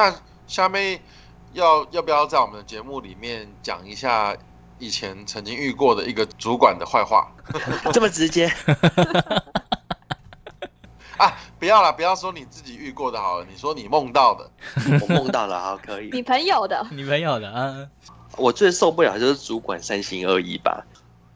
那下面要要不要在我们的节目里面讲一下以前曾经遇过的一个主管的坏话？这么直接？啊，不要了，不要说你自己遇过的好了，你说你梦到的。我梦到了，好，可以。你朋友的，你朋友的啊。我最受不了就是主管三心二意吧。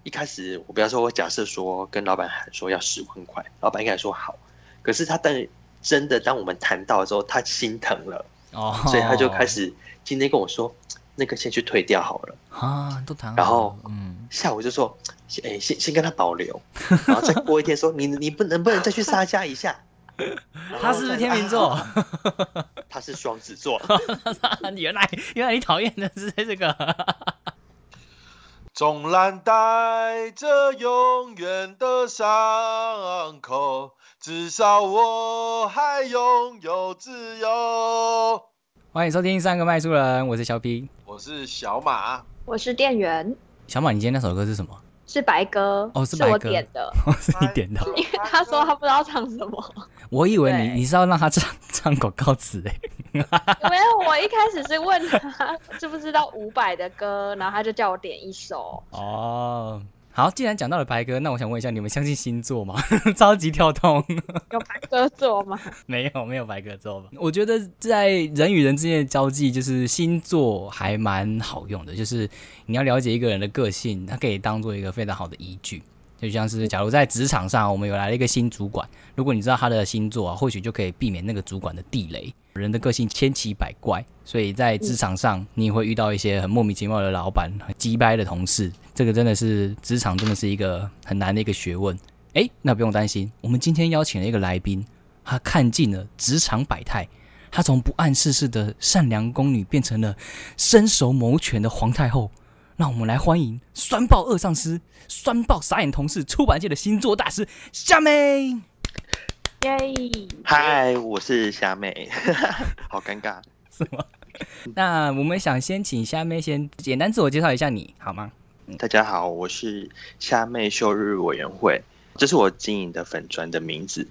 一开始我不要说，我假设说跟老板喊说要十万块，老板应该说好。可是他但真的当我们谈到的时候，他心疼了，哦，所以他就开始今天跟我说，那个先去退掉好了啊，都谈。然后嗯，下午就说，哎，先先跟他保留，然后再过一天说，你你不能不能再去杀价一下？他是不是天秤座？他是双子座。原来原来你讨厌的是这个。纵然带着永远的伤口，至少我还拥有自由。欢迎收听三个卖书人，我是小 P，我是小马，我是店员。小马，你今天那首歌是什么？是白鸽哦，是我点的，是你点的，因为他说他不知道唱什么。我以为你你是要让他唱 唱广告词哎，没有，我一开始是问他知不知道伍佰的歌，然后他就叫我点一首。哦。好，既然讲到了白鸽，那我想问一下，你们相信星座吗？超级跳动，有白鸽座吗？没有，没有白鸽座吧？我觉得在人与人之间的交际，就是星座还蛮好用的。就是你要了解一个人的个性，它可以当做一个非常好的依据。就像是假如在职场上，我们有来了一个新主管，如果你知道他的星座啊，或许就可以避免那个主管的地雷。人的个性千奇百怪，所以在职场上你会遇到一些很莫名其妙的老板、很鸡掰的同事，这个真的是职场真的是一个很难的一个学问。哎，那不用担心，我们今天邀请了一个来宾，他看尽了职场百态，他从不谙世事的善良宫女变成了身手谋权的皇太后。让我们来欢迎酸爆二上司、酸爆傻眼同事、出版界的星座大师夏妹。耶！嗨，我是虾妹，好尴尬，是吗？那我们想先请虾妹先简单自我介绍一下，你好吗？大家好，我是虾妹秀日委员会，这是我经营的粉砖的名字。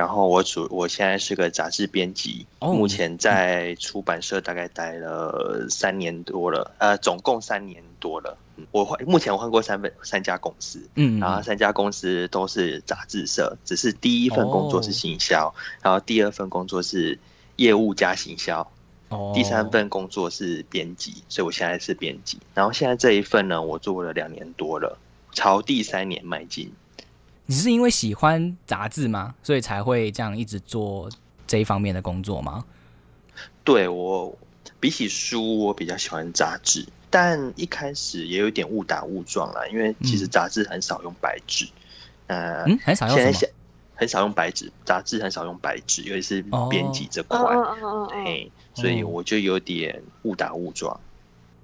对，然后我主我现在是个杂志编辑，目前在出版社大概待了三年多了，呃，总共三年多了。我换目前我换过三份三家公司，嗯，然后三家公司都是杂志社，只是第一份工作是行销，然后第二份工作是业务加行销，哦，第三份工作是编辑，所以我现在是编辑，然后现在这一份呢，我做了两年多了，朝第三年迈进。你是因为喜欢杂志吗？所以才会这样一直做这一方面的工作吗？对我比起书，我比较喜欢杂志。但一开始也有点误打误撞啦，因为其实杂志很少用白纸，呃，很少用现在很少用白纸，杂志很少用白纸，尤其是编辑这块，哎，所以我就有点误打误撞。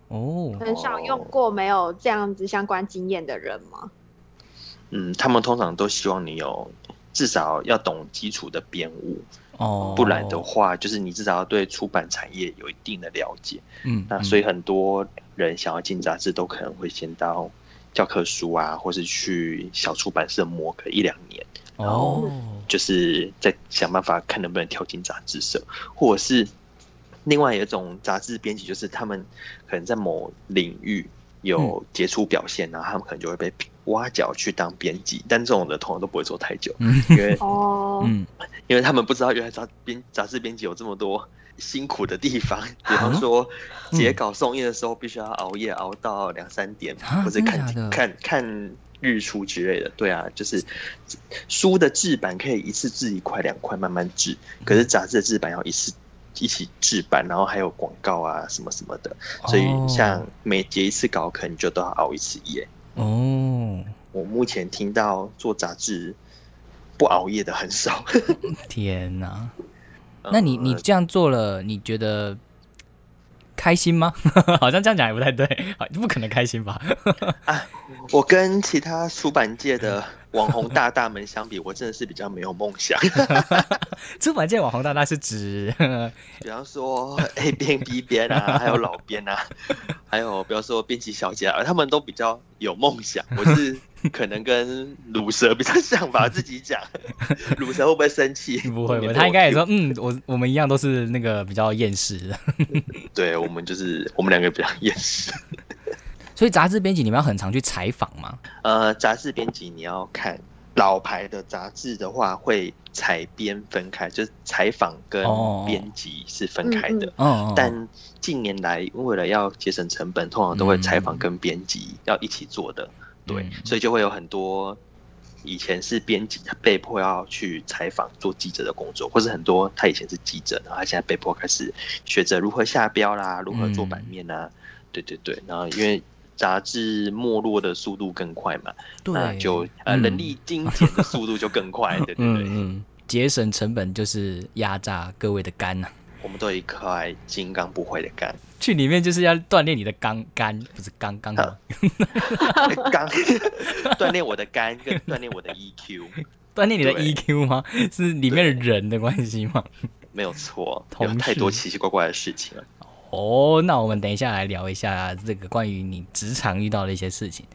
哦，很少用过没有这样子相关经验的人吗？嗯，他们通常都希望你有至少要懂基础的编务。哦，不然的话，就是你至少要对出版产业有一定的了解。嗯，那所以很多人想要进杂志，都可能会先到教科书啊，或是去小出版社磨个一两年，然后就是再想办法看能不能跳进杂志社，或者是另外有一种杂志编辑，就是他们可能在某领域有杰出表现，然后他们可能就会被。挖角去当编辑，但这种的通常都不会做太久，因为 哦，嗯，因为他们不知道原来杂编杂志编辑有这么多 辛苦的地方，比方说截稿送印的时候必须要熬夜熬到两三点，或者看看看日出之类的。对啊，就是书的制版可以一次制一块两块慢慢制，可是杂志的制版要一次一起制版，然后还有广告啊什么什么的，所以像每结一次稿，可能就都要熬一次夜。哦，我目前听到做杂志不熬夜的很少。天哪，那你你这样做了，你觉得开心吗？好像这样讲也不太对，不可能开心吧？啊，我跟其他出版界的。网红大大们相比，我真的是比较没有梦想。出版界网红大大是指，比方说 A 编 B 编啊，还有老编啊，还有比方说编辑小姐啊，他们都比较有梦想。我是可能跟鲁蛇比较像吧，自己讲。鲁蛇会不会生气？不会，他应该也说，嗯，我我们一样都是那个比较厌世的。对，我们就是我们两个比较厌世。所以杂志编辑，你们要很常去采访吗？呃，杂志编辑你要看老牌的杂志的话，会采编分开，就是采访跟编辑是分开的。哦。但近年来，为了要节省成本，通常都会采访跟编辑要一起做的。对，所以就会有很多以前是编辑，他被迫要去采访做记者的工作，或是很多他以前是记者，然后他现在被迫开始学着如何下标啦，如何做版面啊。对对对，然后因为。杂志没落的速度更快嘛？那就呃，人力精简的速度就更快，对对对？嗯节省成本就是压榨各位的肝呐。我们都有一块金刚不坏的肝，去里面就是要锻炼你的肝肝，不是刚刚刚刚锻炼我的肝，跟锻炼我的 EQ，锻炼你的 EQ 吗？是里面的人的关系吗？没有错，有太多奇奇怪怪的事情了。哦，那我们等一下来聊一下这个关于你职场遇到的一些事情。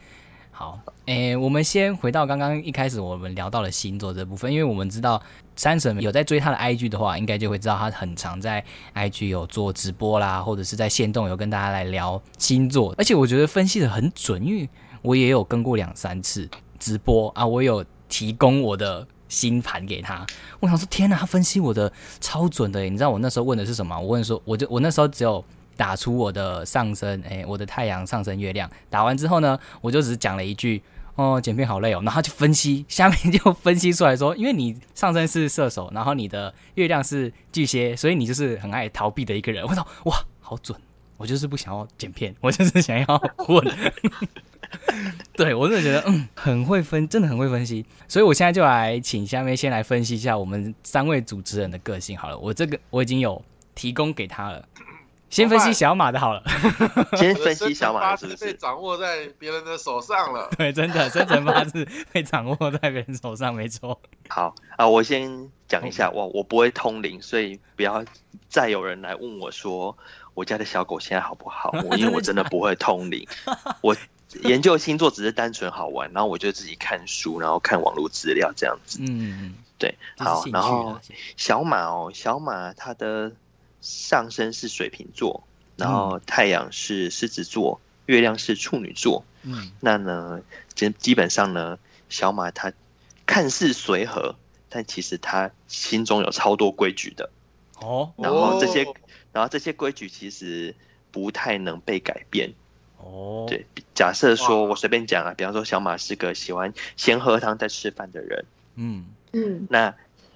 好，诶，我们先回到刚刚一开始我们聊到了星座这部分，因为我们知道三神有在追他的 IG 的话，应该就会知道他很常在 IG 有做直播啦，或者是在线动有跟大家来聊星座，而且我觉得分析的很准，因为我也有跟过两三次直播啊，我有提供我的。星盘给他，我想说天哪，他分析我的超准的。你知道我那时候问的是什么？我问说，我就我那时候只有打出我的上升，哎，我的太阳上升月亮。打完之后呢，我就只是讲了一句，哦，剪片好累哦。然后就分析，下面就分析出来说，因为你上升是射手，然后你的月亮是巨蟹，所以你就是很爱逃避的一个人。我说哇，好准，我就是不想要剪片，我就是想要混。对我真的觉得，嗯，很会分，真的很会分析。所以我现在就来请下面先来分析一下我们三位主持人的个性好了。我这个我已经有提供给他了，先分析小马的好了。先分析小马是不是被掌握在别人的手上了？对，真的生辰八字被掌握在别人手上，没错。好啊，我先讲一下，我我不会通灵，所以不要再有人来问我说我家的小狗现在好不好？因为我真的不会通灵，我。研究星座只是单纯好玩，然后我就自己看书，然后看网络资料这样子。嗯，对，好，然后小马哦，小马他的上升是水瓶座，然后太阳是狮子座，月亮是处女座。嗯，那呢，基基本上呢，小马他看似随和，但其实他心中有超多规矩的。哦，然后这些，然后这些规矩其实不太能被改变。哦，对，假设说我随便讲啊，比方说小马是个喜欢先喝汤再吃饭的人，嗯嗯，那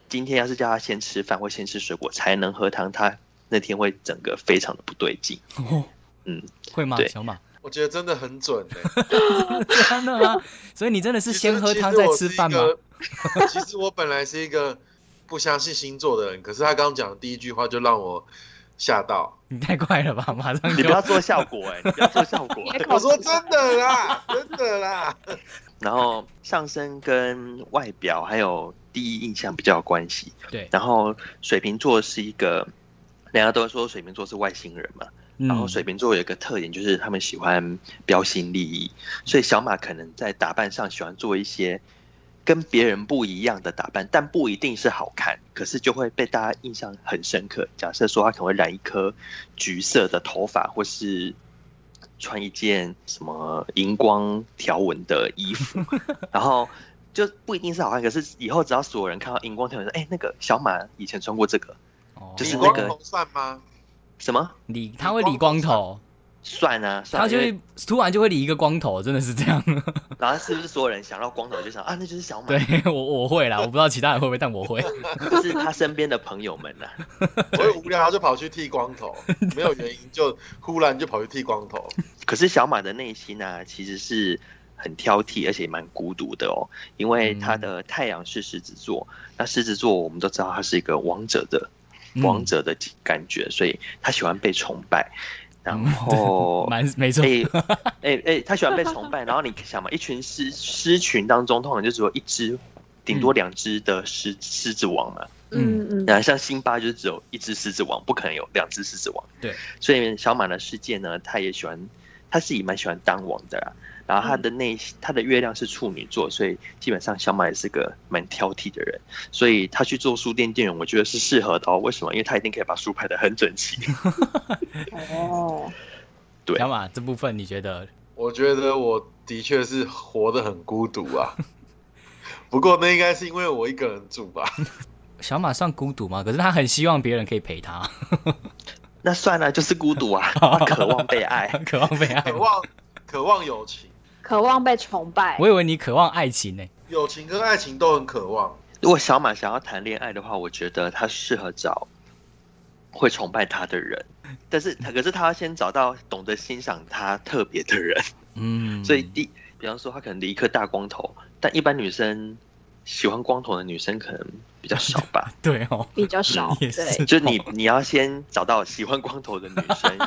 今天要是叫他先吃饭或先吃水果才能喝汤，他那天会整个非常的不对劲。哦，嗯，会吗？小马，我觉得真的很准 真的吗？所以你真的是先喝汤再吃饭吗？其实我本来是一个不相信星座的人，可是他刚讲的第一句话就让我。吓到你太快了吧！马上你不要做效果哎，你不要做效果。我说真的啦，真的啦。然后上身跟外表还有第一印象比较有关系。对。然后水瓶座是一个，人家都说水瓶座是外星人嘛。然后水瓶座有一个特点就是他们喜欢标新立异，所以小马可能在打扮上喜欢做一些。跟别人不一样的打扮，但不一定是好看，可是就会被大家印象很深刻。假设说他可能会染一颗橘色的头发，或是穿一件什么荧光条纹的衣服，然后就不一定是好看。可是以后只要所有人看到荧光条纹，说：“哎，那个小马以前穿过这个。”就是那个算吗？什么理？他会理光头。算啊，他就会突然就会理一个光头，真的是这样。然后是不是所有人想到光头就想啊，那就是小马？对 我我会啦，我不知道其他人会不会，但我会。是他身边的朋友们呐。我无聊他就跑去剃光头，没有原因就忽然就跑去剃光头。可是小马的内心呢，其实是很挑剔，而且蛮孤独的哦。因为他的太阳是狮子座，那狮子座我们都知道他是一个王者的王者的感觉，所以他喜欢被崇拜。然 后，蛮没错。哎哎他喜欢被崇拜。然后你想嘛，一群狮狮群当中，通常就只有一只，顶多两只的狮狮子王嘛。嗯嗯。然后像辛巴就是只有一只狮子王，不可能有两只狮子王。对。所以小马的世界呢，他也喜欢，他自己蛮喜欢当王的啦。然后他的内他的月亮是处女座，所以基本上小马也是个蛮挑剔的人，所以他去做书店店员，我觉得是适合的哦。为什么？因为他一定可以把书排的很整齐。哦，对，小马这部分你觉得？我觉得我的确是活得很孤独啊。不过那应该是因为我一个人住吧。小马算孤独吗？可是他很希望别人可以陪他。那算了，就是孤独啊，渴望被爱，渴望被爱，渴望渴望友情，渴望被崇拜。我以为你渴望爱情呢。友情跟爱情都很渴望。如果小马想要谈恋爱的话，我觉得他适合找会崇拜他的人，但是 可是他要先找到懂得欣赏他特别的人。嗯，所以第比方说他可能理一颗大光头，但一般女生。喜欢光头的女生可能比较少吧？对哦，比较少。对，就你你要先找到喜欢光头的女生，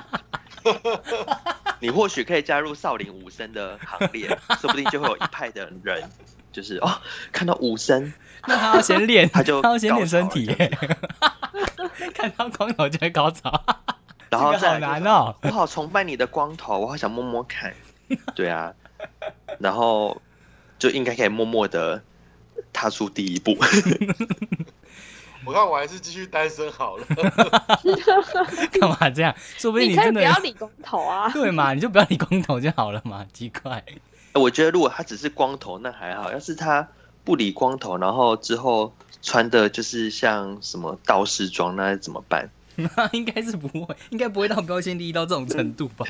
你或许可以加入少林武僧的行列，说不定就会有一派的人，就是哦，看到武僧，那他要先练，他就他要先练身体，看到光头就会高潮，然后好难哦，我好崇拜你的光头，我好想摸摸看，对啊，然后就应该可以默默的。踏出第一步，我看我还是继续单身好了。干嘛这样？说不定你真的不要理光头啊？对嘛？你就不要理光头就好了嘛？奇怪。我觉得如果他只是光头，那还好；要是他不理光头，然后之后穿的就是像什么道士装，那怎么办？那应该是不会，应该不会到标签立到这种程度吧？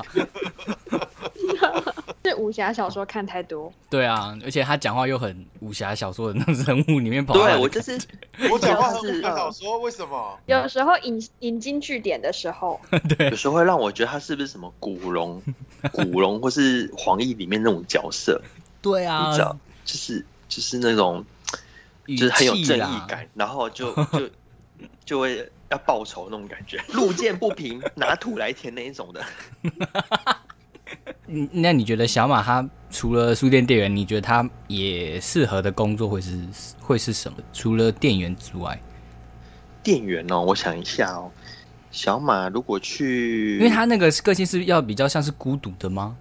是武侠小说看太多，对啊，而且他讲话又很武侠小说的那种人物里面跑。对我就是 我讲话很武侠小说，为什么？有时候引引经据典的时候，对，有时候会让我觉得他是不是什么古龙、古龙或是黄奕里面那种角色？对啊，你知道就是就是那种，就是很有正义感，然后就就就会要报仇那种感觉，路见不平拿土来填那一种的。那你觉得小马他除了书店店员，你觉得他也适合的工作会是会是什么？除了店员之外，店员哦，我想一下哦，小马如果去，因为他那个个性是要比较像是孤独的吗？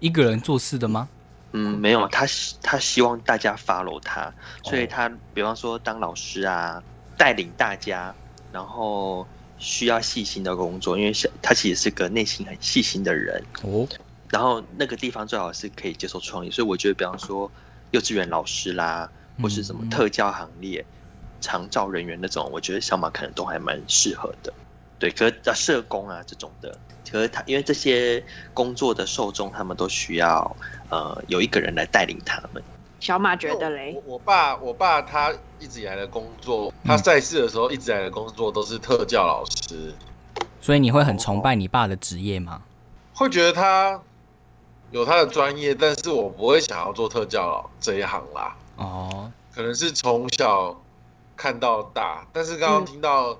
一个人做事的吗？嗯，没有，他他希望大家 follow 他，所以他比方说当老师啊，带领大家，然后需要细心的工作，因为小他其实是个内心很细心的人哦。然后那个地方最好是可以接受创意，所以我觉得，比方说幼稚园老师啦，或是什么特教行列、长照人员那种，我觉得小马可能都还蛮适合的。对，可是社工啊这种的，可是他因为这些工作的受众，他们都需要呃有一个人来带领他们。小马觉得嘞，我我爸我爸他一直以来的工作，他在世的时候一直以来的工作都是特教老师。所以你会很崇拜你爸的职业吗？会觉得他。有他的专业，但是我不会想要做特教这一行啦。哦，可能是从小看到大，但是刚刚听到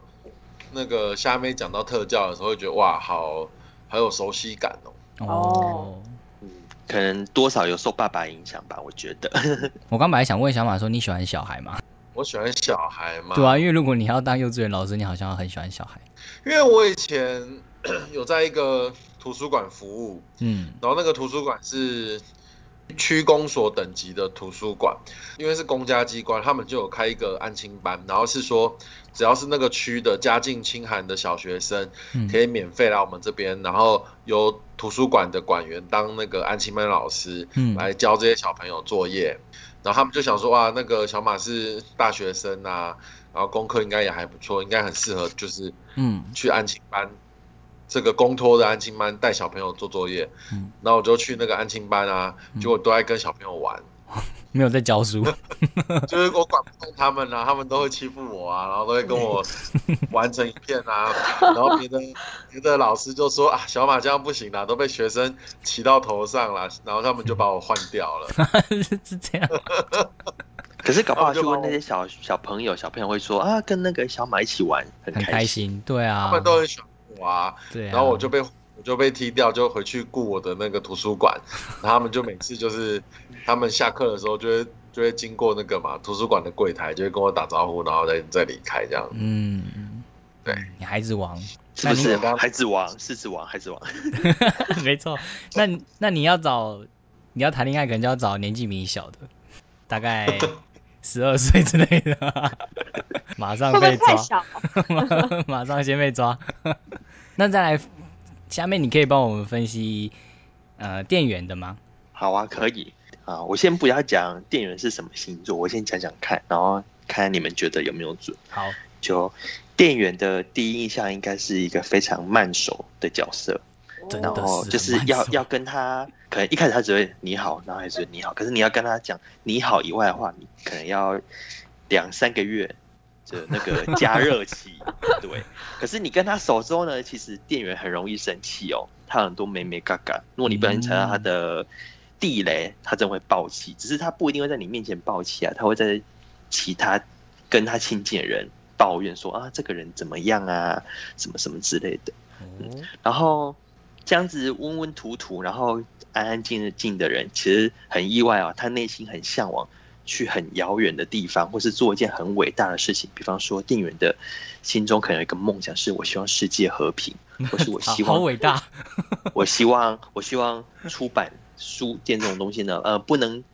那个虾妹讲到特教的时候，会觉得哇，好，好有熟悉感哦。哦，嗯，可能多少有受爸爸影响吧，我觉得。我刚本来想问小马说，你喜欢小孩吗？我喜欢小孩吗？对啊，因为如果你要当幼稚园老师，你好像很喜欢小孩。因为我以前 有在一个。图书馆服务，嗯，然后那个图书馆是区公所等级的图书馆，因为是公家机关，他们就有开一个安亲班，然后是说只要是那个区的家境清寒的小学生，可以免费来我们这边，然后由图书馆的馆员当那个安亲班老师，嗯，来教这些小朋友作业，然后他们就想说，哇，那个小马是大学生啊，然后功课应该也还不错，应该很适合，就是嗯，去安亲班。这个公托的安亲班带小朋友做作业，嗯，然后我就去那个安亲班啊，结果都在跟小朋友玩，没有在教书，就是我管不动他们啊，他们都会欺负我啊，然后都会跟我玩成一片啊，然后别的别的老师就说啊，小马这样不行啦，都被学生骑到头上了，然后他们就把我换掉了，是这样，可是搞不好去问那些小小朋友，小朋友会说啊，跟那个小马一起玩很开心，对啊，他们都很喜欢。哇，对，然后我就被我就被踢掉，就回去雇我的那个图书馆，然后他们就每次就是他们下课的时候就会就会经过那个嘛图书馆的柜台，就会跟我打招呼，然后再再离开这样。嗯，对，你孩子王是不是？孩子王，狮子王，孩子王，没错。那那你要找你要谈恋爱，可能就要找年纪比你小的，大概 十二岁之类的，马上被抓，马上先被抓。那再来，下面你可以帮我们分析呃店员的吗？好啊，可以啊。我先不要讲店员是什么星座，我先讲讲看，然后看你们觉得有没有准。好，就店员的第一印象应该是一个非常慢熟的角色。然后就是要要跟他，可能一开始他只会你好，然后还是你好。可是你要跟他讲你好以外的话，你可能要两三个月的那个加热器。对，可是你跟他熟之后呢，其实店员很容易生气哦，他很多美美嘎嘎。如果你不能踩到他的地雷，他真会爆气。只是他不一定会在你面前爆气啊，他会在其他跟他亲近的人抱怨说啊，这个人怎么样啊，什么什么之类的。嗯，然后。这样子温温土土，然后安安静静的人，其实很意外啊。他内心很向往去很遥远的地方，或是做一件很伟大的事情。比方说，店员的心中可能有一个梦想，是我希望世界和平，或是我希望好伟大。我希望，我希望出版书店这种东西呢，呃，不能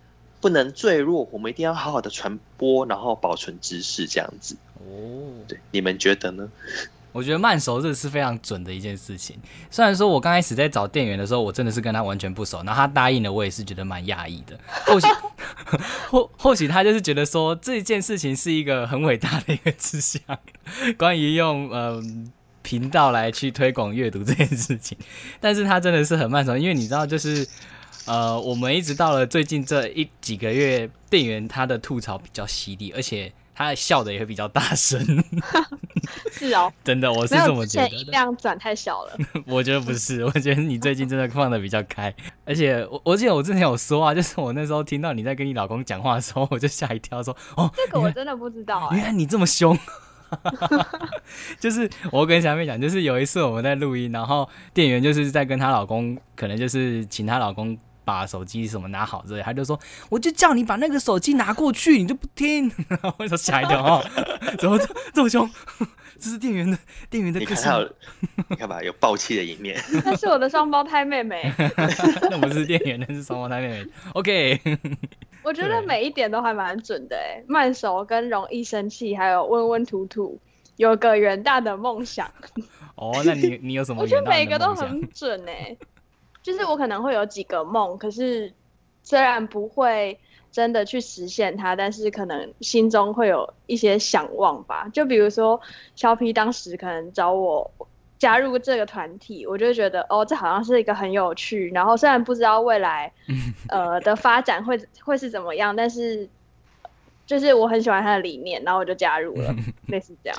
不能坠落，我们一定要好好的传播，然后保存知识，这样子。哦，对，你们觉得呢？我觉得慢熟这是非常准的一件事情。虽然说我刚开始在找店员的时候，我真的是跟他完全不熟，然后他答应了，我也是觉得蛮讶异的。或许 或或许他就是觉得说这件事情是一个很伟大的一个志向，关于用嗯频道来去推广阅读这件事情。但是他真的是很慢熟，因为你知道，就是呃，我们一直到了最近这一几个月，店员他的吐槽比较犀利，而且。他笑的也会比较大声，是哦，真的，我是这么觉得。音量转太小了，我觉得不是，我觉得你最近真的放的比较开，而且我我记得我之前有说啊，就是我那时候听到你在跟你老公讲话的时候，我就吓一跳，说 哦，这个我真的不知道，原来你这么凶，就是我跟小妹讲，就是有一次我们在录音，然后店员就是在跟她老公，可能就是请她老公。把手机什么拿好之类，他就说，我就叫你把那个手机拿过去，你就不听，我说吓一跳哦，怎么这么凶？这是店员的店员的个性，你看吧，有暴气的一面。那是我的双胞胎妹妹，那不是店员，那是双胞胎妹妹。OK，我觉得每一点都还蛮准的，哎，慢熟跟容易生气，还有温温土土，有个远大的梦想。哦，那你你有什么？我觉得每个都很准哎。就是我可能会有几个梦，可是虽然不会真的去实现它，但是可能心中会有一些想望吧。就比如说，肖皮当时可能找我加入这个团体，我就觉得哦，这好像是一个很有趣。然后虽然不知道未来 呃的发展会会是怎么样，但是就是我很喜欢他的理念，然后我就加入了，类似这样。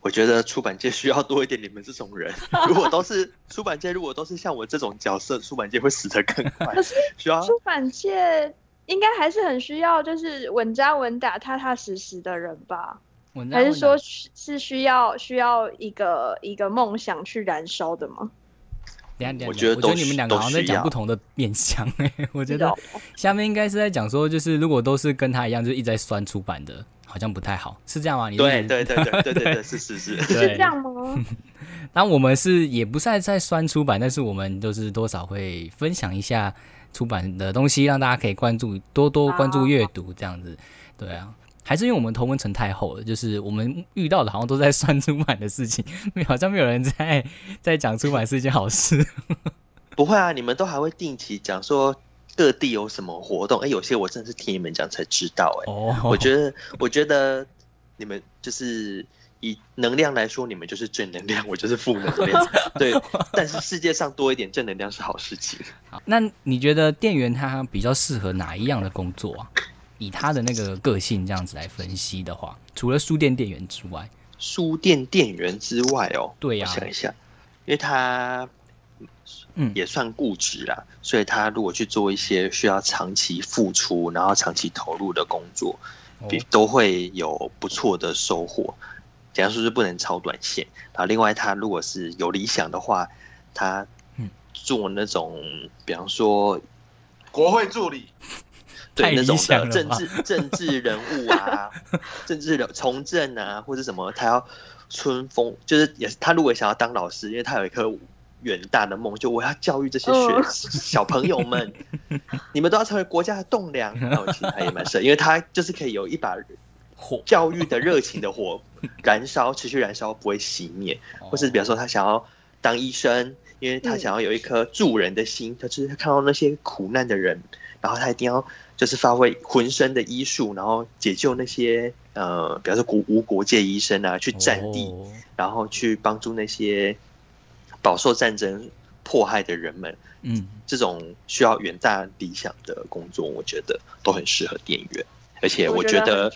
我觉得出版界需要多一点你们这种人。如果都是出版界，如果都是像我这种角色，出版界会死得更快。可是需要出版界应该还是很需要，就是稳扎稳打、踏踏实实的人吧？还是说是需要需要一个一个梦想去燃烧的吗？我觉得，我觉得你们两个好像在讲不同的面向。哎，我觉得下面应该是在讲说，就是如果都是跟他一样，就一直在酸出版的。好像不太好，是这样吗？你对对对对对对 是是是，是这样吗？那我们是也不是在酸出版，但是我们就是多少会分享一下出版的东西，让大家可以关注，多多关注阅读这样子。对啊，还是因为我们同文层太厚了，就是我们遇到的好像都在酸出版的事情，好像没有人在在讲出版是一件好事。不会啊，你们都还会定期讲说。各地有什么活动？哎，有些我真的是听你们讲才知道。哎，我觉得，我觉得你们就是以能量来说，你们就是正能量，我就是负能量。对，但是世界上多一点正能量是好事情。好，那你觉得店员他比较适合哪一样的工作啊？以他的那个个性这样子来分析的话，除了书店店员之外，书店店员之外哦，对呀，想一下，因为他。嗯，也算固执啦，所以他如果去做一些需要长期付出，然后长期投入的工作，比都会有不错的收获。简单说，是不能超短线。然后，另外他如果是有理想的话，他做那种，比方说国会助理，对那种的政治政治人物啊，政治人从政啊，或者什么，他要春风，就是也是他如果想要当老师，因为他有一颗。远大的梦，就我要教育这些学小朋友们，你们都要成为国家的栋梁。那我其实他也蛮深，因为他就是可以有一把火，教育的热情的火 燃烧，持续燃烧，不会熄灭。或是比方说，他想要当医生，因为他想要有一颗助人的心，他就是看到那些苦难的人，然后他一定要就是发挥浑身的医术，然后解救那些呃，比方说国无国界医生啊，去战地，然后去帮助那些。饱受战争迫害的人们，嗯，这种需要远大理想的工作，我觉得都很适合店员。而且我觉得，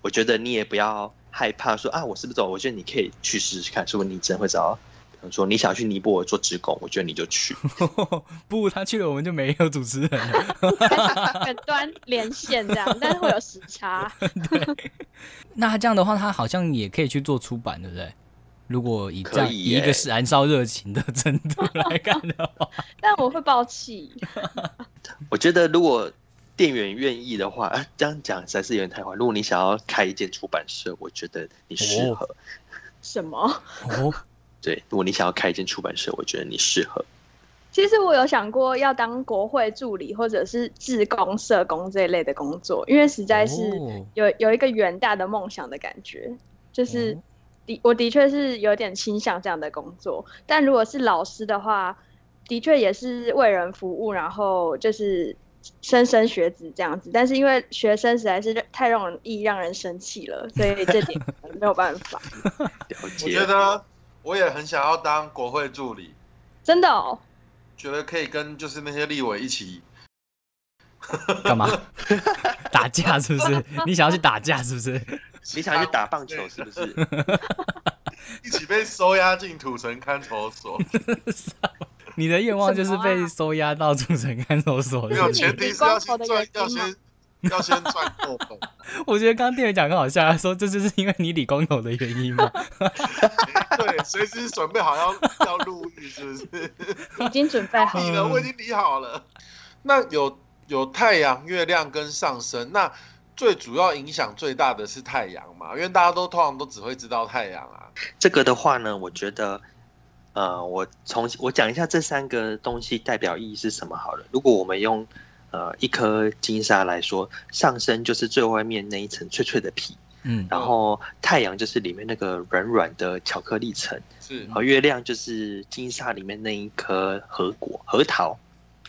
我觉得你也不要害怕说啊，我是不是走？我觉得你可以去试试看，说不定你真会找到。比如说你想去尼泊尔做职工，我觉得你就去。不，他去了我们就没有主持人了。远端连线这样，但是会有时差。对，那这样的话，他好像也可以去做出版，对不对？如果以这样以一个是燃烧热情的程度来看的话，但我会爆气。我觉得如果店员愿意的话，这样讲才是有点太坏。如果你想要开一间出版社，我觉得你适合。什么？哦，对，如果你想要开一间出版社，我觉得你适合。其实我有想过要当国会助理，或者是志工、社工这一类的工作，因为实在是有有一个远大的梦想的感觉，就是。的，我的确是有点倾向这样的工作，但如果是老师的话，的确也是为人服务，然后就是莘莘学子这样子。但是因为学生实在是太容易让人生气了，所以这点没有办法。我觉得我也很想要当国会助理，真的哦，觉得可以跟就是那些立委一起干嘛？打架是不是？你想要去打架是不是？你想去打棒球是不是？一起被收押进土城看守所。你的愿望就是被收押到土城看守所。没有前提是要先赚，要先要先赚够本。我觉得刚刚店员讲很好笑，他说这就是因为你理工头的原因嘛？对，随时准备好要要入狱，是不是？已经准备好了，我已经理好了。那有有太阳、月亮跟上升，那。最主要影响最大的是太阳嘛，因为大家都通常都只会知道太阳啊。这个的话呢，我觉得，呃，我从我讲一下这三个东西代表意义是什么好了。如果我们用呃一颗金沙来说，上身就是最外面那一层脆脆的皮，嗯，然后太阳就是里面那个软软的巧克力层，是，然后月亮就是金沙里面那一颗核果核桃。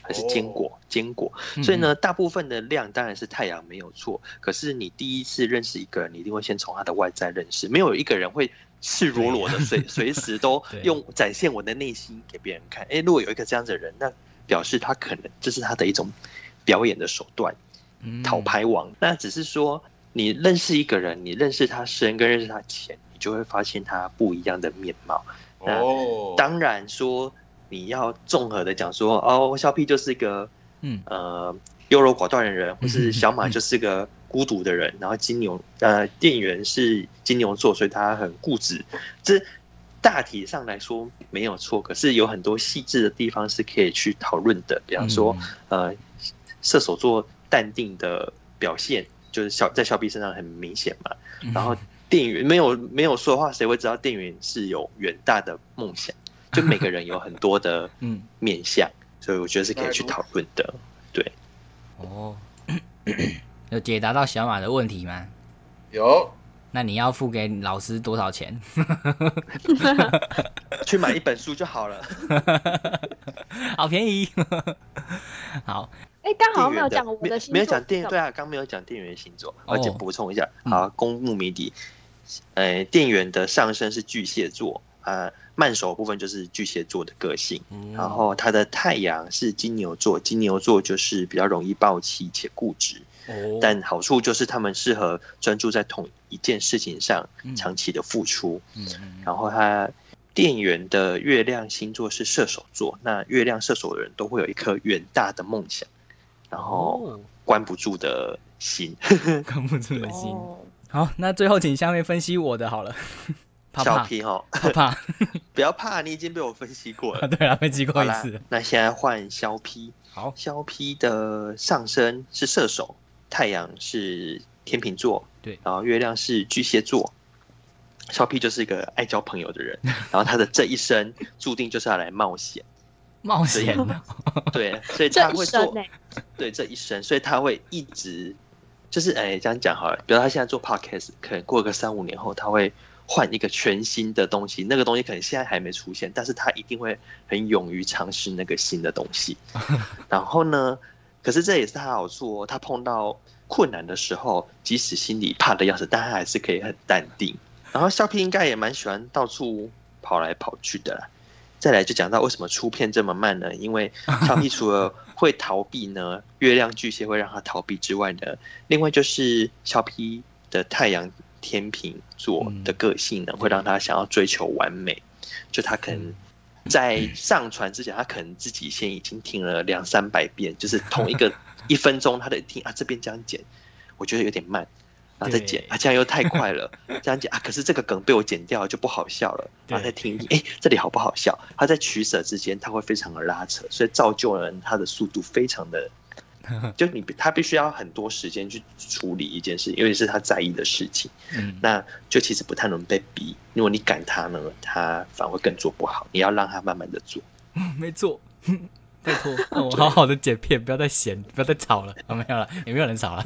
还是坚果，坚果。所以呢，大部分的量当然是太阳没有错。可是你第一次认识一个人，你一定会先从他的外在认识。没有一个人会赤裸裸的随随时都用展现我的内心给别人看。哎，如果有一个这样子的人，那表示他可能这是他的一种表演的手段，讨牌王。那只是说，你认识一个人，你认识他深跟认识他浅，你就会发现他不一样的面貌。那，当然说。你要综合的讲说，哦，小 P 就是一个，嗯呃优柔寡断的人，或是 小马就是个孤独的人，然后金牛呃店员是金牛座，所以他很固执。这大体上来说没有错，可是有很多细致的地方是可以去讨论的。比方说，呃，射手座淡定的表现，就是小在小 P 身上很明显嘛。然后店员没有没有说话，谁会知道店员是有远大的梦想？就每个人有很多的 嗯面相，所以我觉得是可以去讨论的。对，哦，有解答到小马的问题吗？有。那你要付给老师多少钱？去买一本书就好了，好便宜。好，哎，刚好没有讲我的星座，没有讲店对啊，刚没有讲店员星座，而且补充一下，好，公募谜底，呃，店员的上升是巨蟹座。呃，慢手部分就是巨蟹座的个性，然后他的太阳是金牛座，金牛座就是比较容易暴气且固执，但好处就是他们适合专注在同一件事情上，长期的付出。然后他店员的月亮星座是射手座，那月亮射手的人都会有一颗远大的梦想，然后关不住的心，关不住的心。好，那最后请下面分析我的好了。小 P 哈，怕，不要怕，你已经被我分析过了。对啊，分析过一次。那现在换肖 P，好，肖 P 的上升是射手，太阳是天秤座，对，然后月亮是巨蟹座，肖 P 就是一个爱交朋友的人，然后他的这一生注定就是要来冒险，冒险，对，所以他会做，对这一生，所以他会一直就是哎这样讲好了，比如他现在做 podcast，可能过个三五年后他会换一个全新的东西，那个东西可能现在还没出现，但是他一定会很勇于尝试那个新的东西。然后呢，可是这也是他好处哦，他碰到困难的时候，即使心里怕的要死，但他还是可以很淡定。然后肖 P 应该也蛮喜欢到处跑来跑去的啦。再来就讲到为什么出片这么慢呢？因为肖皮除了会逃避呢，月亮巨蟹会让他逃避之外呢，另外就是肖 P 的太阳天秤座的个性呢，会让他想要追求完美。就他可能在上传之前，他可能自己先已经听了两三百遍，就是同一个 一分钟，他得听啊，这边这样剪，我觉得有点慢。然后再剪啊，这样又太快了。这样剪啊，可是这个梗被我剪掉就不好笑了。然后再听，哎，这里好不好笑？他在取舍之间，他会非常的拉扯，所以造就了他的速度非常的，就你他必须要很多时间去处理一件事，因为是他在意的事情。嗯，那就其实不太能被逼。如果你赶他呢，他反而会更做不好。你要让他慢慢的做。没错。拜托，我好好的剪片，不要再闲，不要再吵了。没有了，也没有人吵了。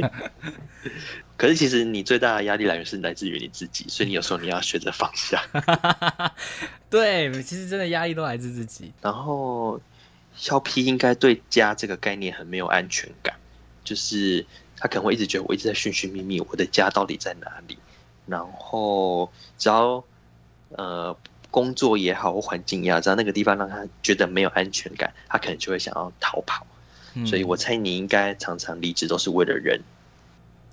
可是其实你最大的压力来源是来自于你自己，所以你有时候你要学着放下。对，其实真的压力都来自自己。然后，肖 P 应该对家这个概念很没有安全感，就是他可能会一直觉得我一直在寻寻觅觅，我的家到底在哪里？然后只要呃。工作也好，或环境也好，只要那个地方让他觉得没有安全感，他可能就会想要逃跑。所以我猜你应该常常离职都是为了人，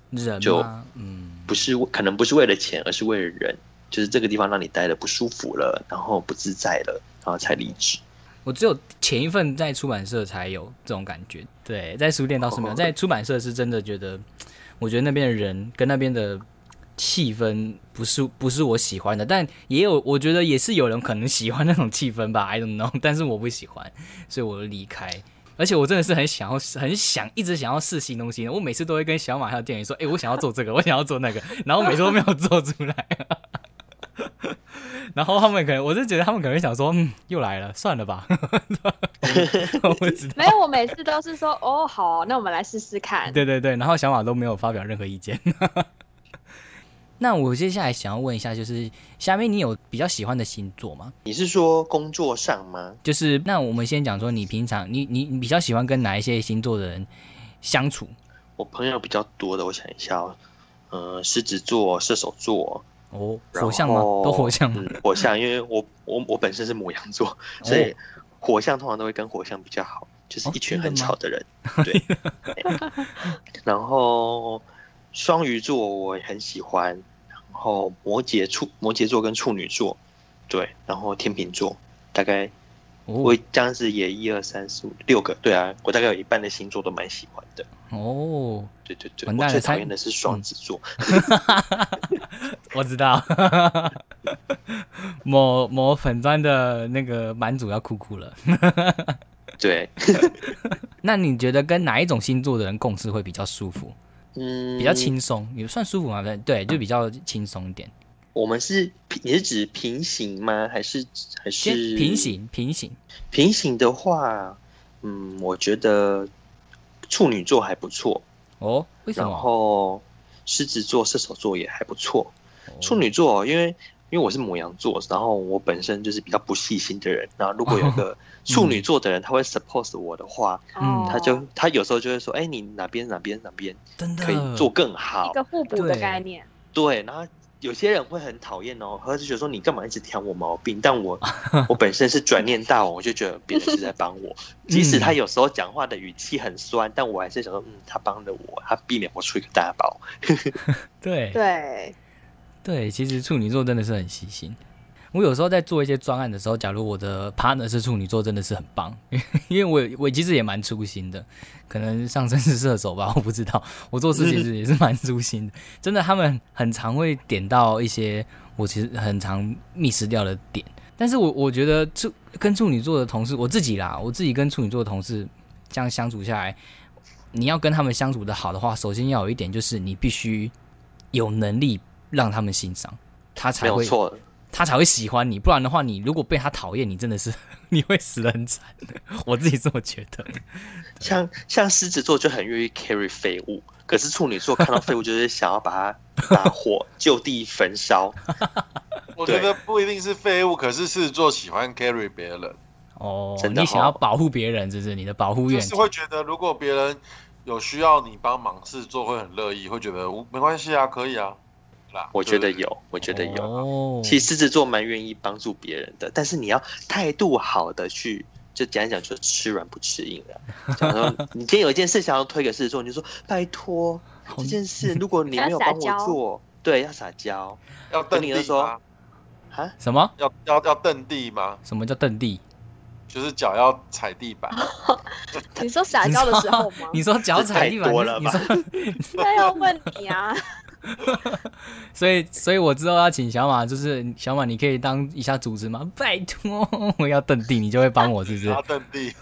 人就嗯，不是可能不是为了钱，而是为了人，就是这个地方让你待的不舒服了，然后不自在了，然后才离职。我只有前一份在出版社才有这种感觉，对，在书店倒是没有，在出版社是真的觉得，我觉得那边的人跟那边的。气氛不是不是我喜欢的，但也有我觉得也是有人可能喜欢那种气氛吧，I don't know，但是我不喜欢，所以我就离开。而且我真的是很想要很想一直想要试新东西，我每次都会跟小马还有店员说，哎，我想要做这个，我想要做那个，然后每次都没有做出来。然后他们可能，我是觉得他们可能想说，嗯，又来了，算了吧。没有，我每次都是说，哦，好，那我们来试试看。对对对，然后小马都没有发表任何意见。那我接下来想要问一下，就是下面你有比较喜欢的星座吗？你是说工作上吗？就是那我们先讲说，你平常你你你比较喜欢跟哪一些星座的人相处？我朋友比较多的，我想一下哦，呃，狮子座、射手座哦，火象吗？都火象，火象，因为我我我本身是母羊座，所以火象通常都会跟火象比较好，就是一群很吵的人。对 然后双鱼座我也很喜欢。然后摩羯处摩羯座跟处女座，对，然后天秤座，大概我这样子也一二三四五六个，对啊，我大概有一半的星座都蛮喜欢的。哦，对对对，我最讨厌的是双子座。我知道，某某粉砖的那个版主要哭哭了。对，那你觉得跟哪一种星座的人共事会比较舒服？嗯，比较轻松，也算舒服嘛？对对，就比较轻松一点。我们是你是指平行吗？还是还是平行？平行平行的话，嗯，我觉得处女座还不错哦。为什么？然后狮子座、射手座也还不错。处女座，因为。因为我是母羊座，然后我本身就是比较不细心的人。然后如果有个处女座的人，他会 support 我的话，嗯，他就他有时候就会说：“哎，你哪边哪边哪边可以做更好。”一个互补的概念。对，然后有些人会很讨厌哦，或者觉得说你干嘛一直挑我毛病？但我 我本身是转念大王，我就觉得别人是在帮我。即使他有时候讲话的语气很酸，但我还是想说，嗯，他帮了我，他避免我出一个大包。对 对。对，其实处女座真的是很细心。我有时候在做一些专案的时候，假如我的 partner 是处女座，真的是很棒，因 为因为我我其实也蛮粗心的，可能上升是射手吧，我不知道。我做事其实也是蛮粗心的，真的，他们很常会点到一些我其实很常 miss 掉的点。但是我我觉得处跟处女座的同事，我自己啦，我自己跟处女座的同事这样相处下来，你要跟他们相处的好的话，首先要有一点就是你必须有能力。让他们欣赏，他才会错，他才会喜欢你。不然的话，你如果被他讨厌，你真的是 你会死的很惨。我自己这么觉得。像像狮子座就很愿意 carry 废物，可是处女座看到废物就是想要把它打火就地焚烧。我觉得不一定是废物，可是狮子座喜欢 carry 别人。哦，你想要保护别人，这是你的保护愿。是会觉得如果别人有需要你帮忙，狮子座会很乐意，会觉得没关系啊，可以啊。我觉得有，我觉得有。其实狮子座蛮愿意帮助别人的，但是你要态度好的去，就简单讲，就吃软不吃硬了。假如说 你今天有一件事想要推给狮子座，你就说拜托这件事，如果你没有帮我做，对，要撒娇，要瞪地吗？啊？什么？要要要蹬地吗？什么叫蹬地？就是脚要踩地板。你说撒娇的时候吗？你说脚踩地板了吧？他要问你啊。所以，所以我之后要请小马，就是小马，你可以当一下主持吗？拜托，我要蹬地，你就会帮我，是不是？要蹬地。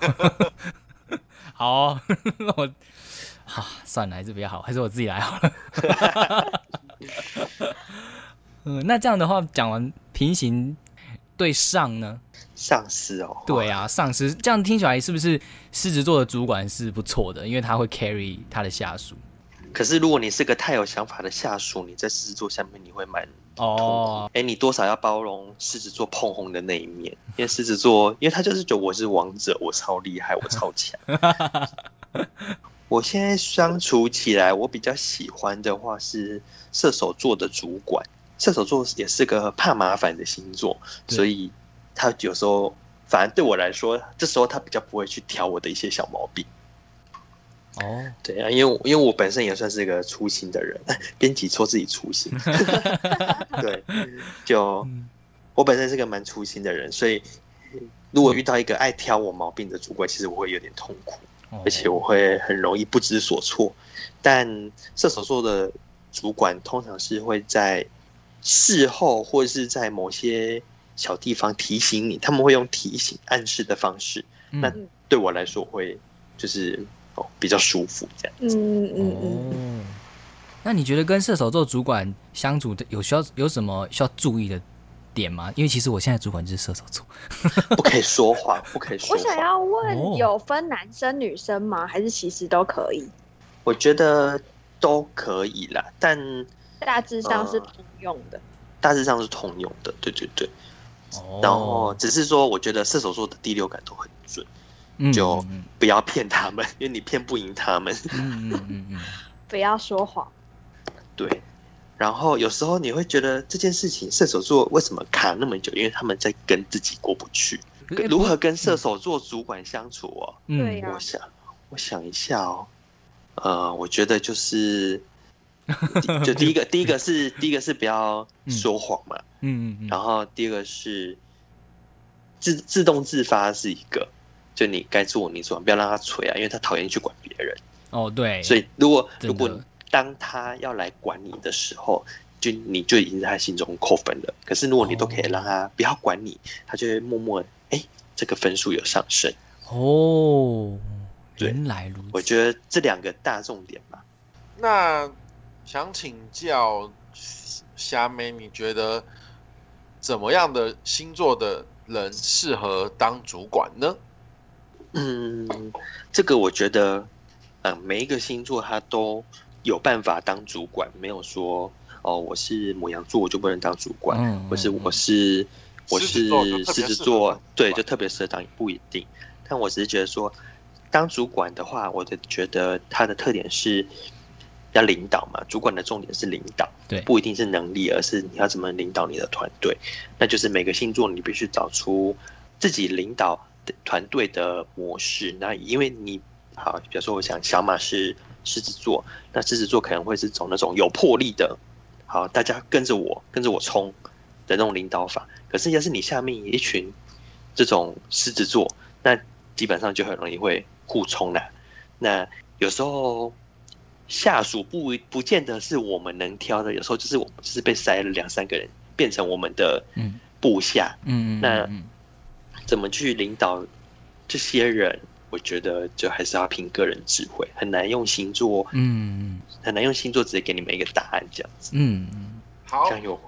好，我啊算了，还是比较好，还是我自己来好了。嗯，那这样的话，讲完平行对上呢？上司哦，对啊，上司这样听起来是不是狮子座的主管是不错的？因为他会 carry 他的下属。可是，如果你是个太有想法的下属，你在狮子座下面你会蛮痛苦。哎，你多少要包容狮子座碰红的那一面，因为狮子座，因为他就是觉得我是王者，我超厉害，我超强。我现在相处起来，我比较喜欢的话是射手座的主管。射手座也是个怕麻烦的星座，所以他有时候，反正对我来说，这时候他比较不会去挑我的一些小毛病。哦，对啊，因为因为我本身也算是一个粗心的人，编辑说自己粗心，对，就我本身是个蛮粗心的人，所以如果遇到一个爱挑我毛病的主管，其实我会有点痛苦，而且我会很容易不知所措。但射手座的主管通常是会在事后或者是在某些小地方提醒你，他们会用提醒暗示的方式，那对我来说会就是。比较舒服，这样子。嗯嗯嗯。那你觉得跟射手座主管相处的有需要有什么需要注意的点吗？因为其实我现在主管就是射手座，不可以说谎，不可以说。我想要问，有分男生女生吗？还是其实都可以？我觉得都可以啦，但大致上是通用的。大致上是通用的，对对对。哦。然后只是说，我觉得射手座的第六感都很准。就不要骗他们，因为你骗不赢他们。嗯嗯嗯嗯，不要说谎。对，然后有时候你会觉得这件事情射手座为什么卡那么久？因为他们在跟自己过不去。如何跟射手座主管相处哦？嗯，我想，我想一下哦。呃，我觉得就是，就第一个，第一个是第一个是不要说谎嘛。嗯嗯嗯。然后第二个是自自动自发是一个。就你该做你做，不要让他催啊，因为他讨厌去管别人。哦，对。所以如果如果当他要来管你的时候，就你就已经在他心中扣分了。可是如果你都可以让他不要管你，他就会默默哎，这个分数有上升。哦，原来如此。我觉得这两个大重点吧。那想请教虾妹，你觉得怎么样的星座的人适合当主管呢？嗯，这个我觉得，嗯，每一个星座他都有办法当主管，没有说哦，我是母羊座我就不能当主管，或是我是我是狮子座，对，就特别适合当，不一定。但我只是觉得说，当主管的话，我的觉得他的特点是要领导嘛，主管的重点是领导，对，不一定是能力，而是你要怎么领导你的团队。那就是每个星座你必须找出自己领导。团队的模式，那因为你好，比如说我想小马是狮子座，那狮子座可能会是走那种有魄力的，好，大家跟着我，跟着我冲的那种领导法。可是要是你下面一群这种狮子座，那基本上就很容易会互冲了。那有时候下属不不见得是我们能挑的，有时候就是我们就是被塞了两三个人，变成我们的部下。嗯，那。怎么去领导这些人？我觉得就还是要凭个人智慧，很难用星座，嗯，很难用星座直接给你们一个答案这样子。嗯，好，这样有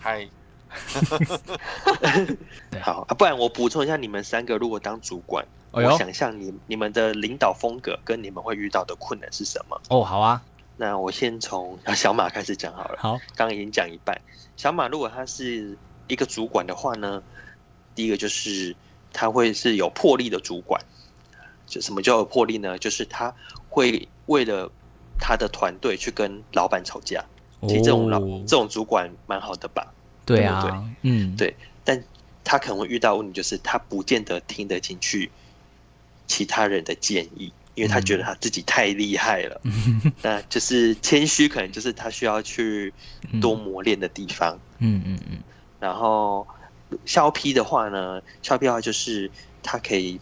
嗨，好啊，不然我补充一下，你们三个如果当主管，我想象你你们的领导风格跟你们会遇到的困难是什么？哦，好啊，那我先从小马开始讲好了。好，刚刚已经讲一半。小马如果他是一个主管的话呢，第一个就是他会是有魄力的主管。就什么叫有魄力呢？就是他会为了他的团队去跟老板吵架。其实这种老这种主管蛮好的吧？对啊，嗯，对。但他可能会遇到问题，就是他不见得听得进去其他人的建议，因为他觉得他自己太厉害了。那就是谦虚，可能就是他需要去多磨练的地方。嗯嗯嗯。然后肖批的话呢，肖批的话就是他可以。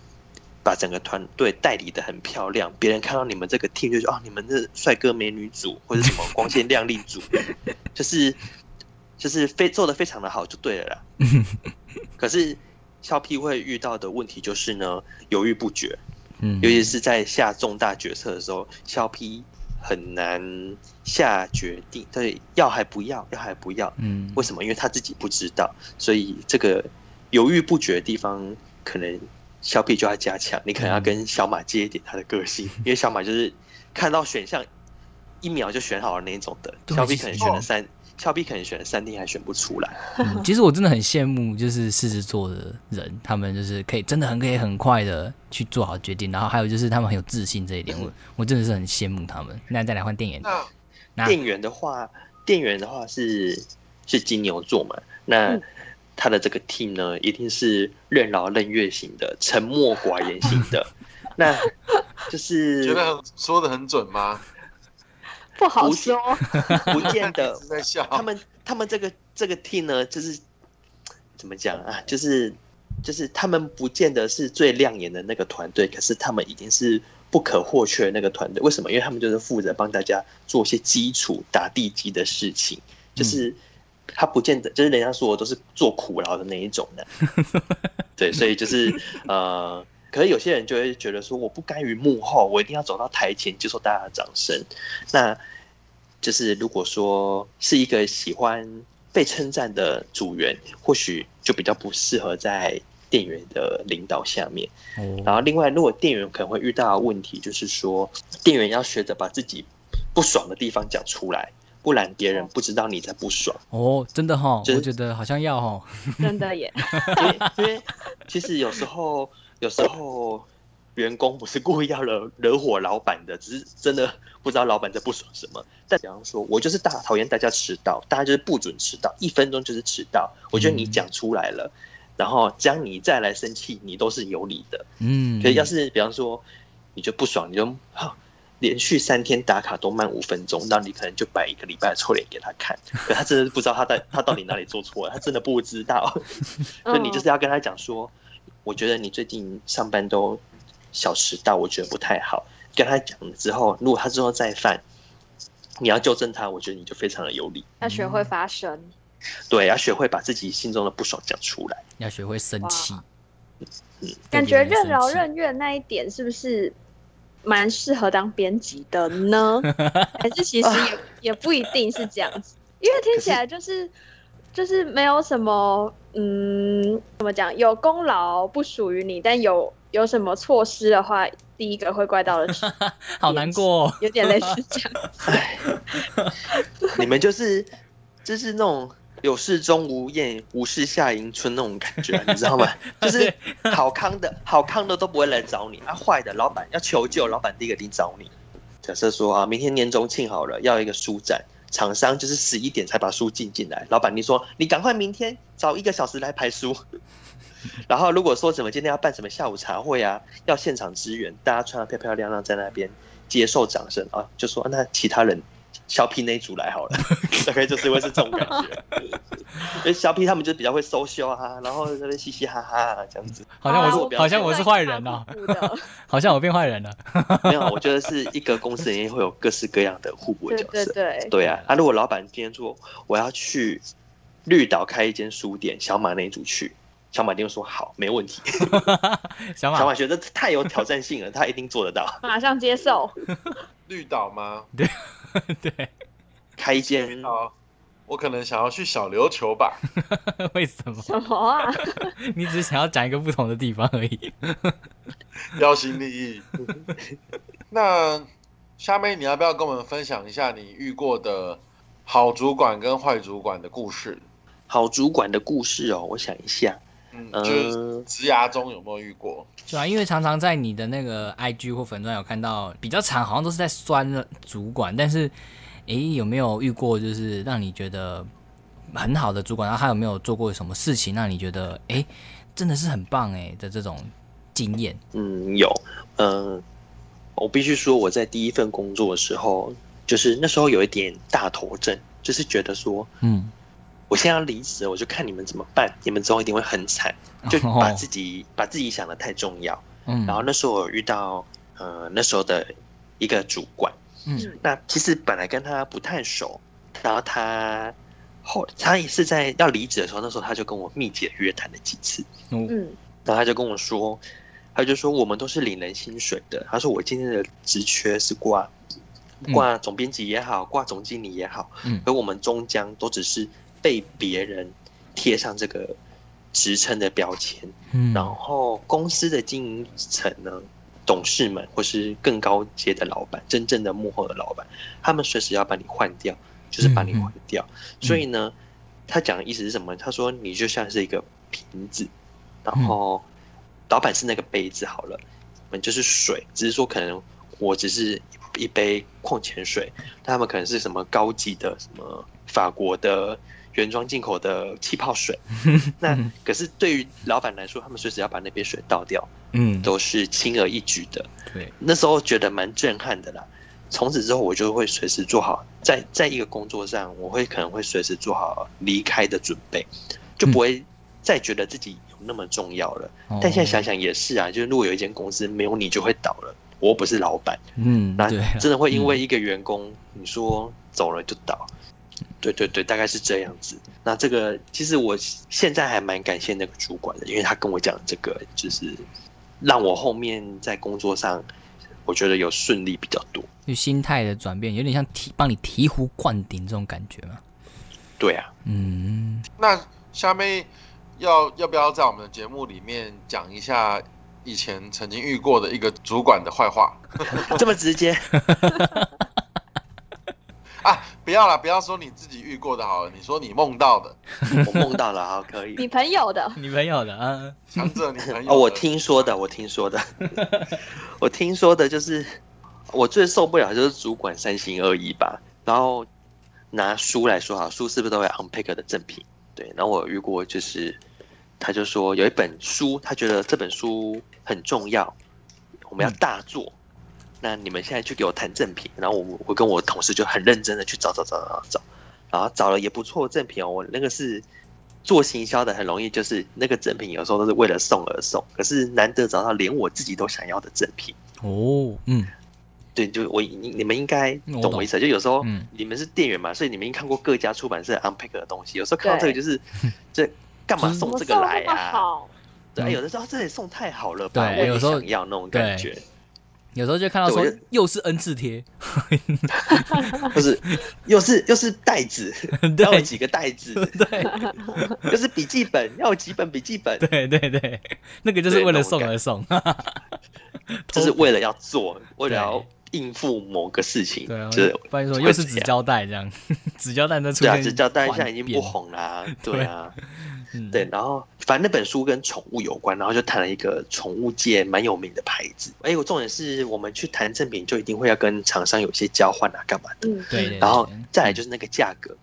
把整个团队代理的很漂亮，别人看到你们这个 team 就说啊，你们是帅哥美女组或者什么光鲜亮丽组，就是就是非做的非常的好就对了啦。可是肖 P 会遇到的问题就是呢，犹豫不决，嗯，尤其是在下重大决策的时候，肖 P 很难下决定，对，要还不要，要还不要，嗯，为什么？因为他自己不知道，所以这个犹豫不决的地方可能。小 P 就要加强，你可能要跟小马接一点他的个性，因为小马就是看到选项一秒就选好了那种的。小 P 可能选了三，小 P 可能选了三天还选不出来。其实我真的很羡慕，就是狮子座的人，他们就是可以真的很可以很快的去做好决定，然后还有就是他们很有自信这一点，我我真的是很羡慕他们。那再来换电源，电源的话，电源的话是是金牛座嘛？那。他的这个 team 呢，一定是任劳任怨型的，沉默寡言型的。那就是觉得说的很准吗？不好说，不见得。他们他们这个这个 team 呢，就是怎么讲啊？就是就是他们不见得是最亮眼的那个团队，可是他们已经是不可或缺的那个团队。为什么？因为他们就是负责帮大家做一些基础打地基的事情，就是。他不见得就是人家说我都是做苦劳的那一种的，对，所以就是呃，可是有些人就会觉得说我不甘于幕后，我一定要走到台前接受大家的掌声。那就是如果说是一个喜欢被称赞的组员，或许就比较不适合在店员的领导下面。然后另外，如果店员可能会遇到问题，就是说店员要学着把自己不爽的地方讲出来。不然别人不知道你在不爽哦，真的哈，我觉得好像要哈，真的耶，因为其实有时候有时候员工不是故意要惹惹火老板的，只是真的不知道老板在不爽什么。但比方说，我就是大讨厌大家迟到，大家就是不准迟到，一分钟就是迟到。我觉得你讲出来了，然后将你再来生气，你都是有理的。嗯，可以要是比方说你就不爽，你就。连续三天打卡都慢五分钟，那你可能就摆一个礼拜的臭脸给他看。可他真的不知道他在他到底哪里做错了，他真的不知道。所以你就是要跟他讲说，我觉得你最近上班都小迟到，我觉得不太好。跟他讲了之后，如果他之后再犯，你要纠正他，我觉得你就非常的有理。要学会发声，对，要学会把自己心中的不爽讲出来，要学会生气。嗯，感觉任劳任怨那一点是不是？蛮适合当编辑的呢，还是其实也也不一定是这样子，因为听起来就是就是没有什么，嗯，怎么讲？有功劳不属于你，但有有什么措施的话，第一个会怪到的是，好难过，有点类似这样。你们就是就是那种。有事钟无艳，无事夏迎春那种感觉，你知道吗？就是好康的，好康的都不会来找你啊。坏的，老板要求救，老板第一个定找你。假设说啊，明天年终庆好了，要一个书展，厂商就是十一点才把书进进来。老板，你说你赶快明天早一个小时来排书。然后如果说怎么今天要办什么下午茶会啊，要现场支援，大家穿的漂漂亮亮在那边接受掌声啊，就说那其他人。小 P 那一组来好了，大概就是会是这种感觉。因为小 P 他们就比较会收秀啊，然后在那嘻嘻哈哈啊这样子。好像我是好像我是坏人啊，好像我变坏人了。没有，我觉得是一个公司里面会有各式各样的互补角色。对对对。对啊，那如果老板今天说我要去绿岛开一间书店，小马那一组去，小马一定说好，没问题。小马小马觉得太有挑战性了，他一定做得到，马上接受。绿岛吗？对。对，开间哦，我可能想要去小琉球吧？为什么？什么啊？你只是想要讲一个不同的地方而已。标新立异。那下面你要不要跟我们分享一下你遇过的好主管跟坏主管的故事？好主管的故事哦，我想一下。嗯，就是职涯中有没有遇过？对啊，因为常常在你的那个 IG 或粉钻有看到比较长，好像都是在酸主管，但是。哎，有没有遇过就是让你觉得很好的主管？然后他有没有做过什么事情让你觉得哎，真的是很棒哎的这种经验？嗯，有。嗯，我必须说我在第一份工作的时候，就是那时候有一点大头症，就是觉得说，嗯，我现在要离职，我就看你们怎么办。你们之后一定会很惨，就把自己把自己想的太重要。嗯，然后那时候我遇到呃那时候的一个主管。嗯，那其实本来跟他不太熟，然后他后他也是在要离职的时候，那时候他就跟我密集约谈了几次。嗯，然后他就跟我说，他就说我们都是领人薪水的。他说我今天的职缺是挂挂总编辑也好，挂总经理也好，嗯，而我们终将都只是被别人贴上这个职称的标签。嗯，然后公司的经营层呢？董事们，或是更高阶的老板，真正的幕后的老板，他们随时要把你换掉，就是把你换掉。所以呢，他讲的意思是什么？他说你就像是一个瓶子，然后老板是那个杯子好了，我们就是水，只是说可能我只是一杯矿泉水，他们可能是什么高级的什么法国的。原装进口的气泡水，那可是对于老板来说，他们随时要把那杯水倒掉，嗯，都是轻而易举的。对，那时候觉得蛮震撼的啦。从此之后，我就会随时做好在在一个工作上，我会可能会随时做好离开的准备，就不会再觉得自己有那么重要了。但现在想想也是啊，就是如果有一间公司没有你就会倒了，我又不是老板，嗯，那真的会因为一个员工你说走了就倒。对对对，大概是这样子。那这个其实我现在还蛮感谢那个主管的，因为他跟我讲这个，就是让我后面在工作上，我觉得有顺利比较多。就心态的转变，有点像提帮你醍醐灌顶这种感觉吗？对啊，嗯。那下面要要不要在我们的节目里面讲一下以前曾经遇过的一个主管的坏话？这么直接？啊，不要了，不要说你自己遇过的好了，你说你梦到的，我梦到了，好，可以。你朋友的，你朋友的啊，强者，你朋友。哦，我听说的，我听说的，我听说的就是，我最受不了就是主管三心二意吧。然后拿书来说哈，书是不是都有 unpack 的赠品？对，然后我遇过就是，他就说有一本书，他觉得这本书很重要，我们要大做。那你们现在去给我谈赠品，然后我我跟我同事就很认真的去找找找找找，然后找了也不错赠品哦。我那个是做行销的，很容易就是那个赠品有时候都是为了送而送，可是难得找到连我自己都想要的赠品哦。嗯，对，就我你你们应该懂我意思，就有时候你们是店员嘛，所以你们应该看过各家出版社 unpack 的东西，有时候看到这个就是这干嘛送这个来啊？对，有的时候这里送太好了吧，我也想要那种感觉。有时候就看到说又是 N 字贴，不是，又是又是袋子，要几个袋子，对，又是笔记本，要几本笔记本，对对对，那个就是为了送而送，这是为了要做，为了要应付某个事情，对啊，就是不然说又是纸胶带这样，纸胶带那出现，纸胶带现在已经不红啦，对啊。对，然后反正那本书跟宠物有关，然后就谈了一个宠物界蛮有名的牌子。哎，我重点是我们去谈正品，就一定会要跟厂商有些交换啊，干嘛的？嗯，对。然后再来就是那个价格，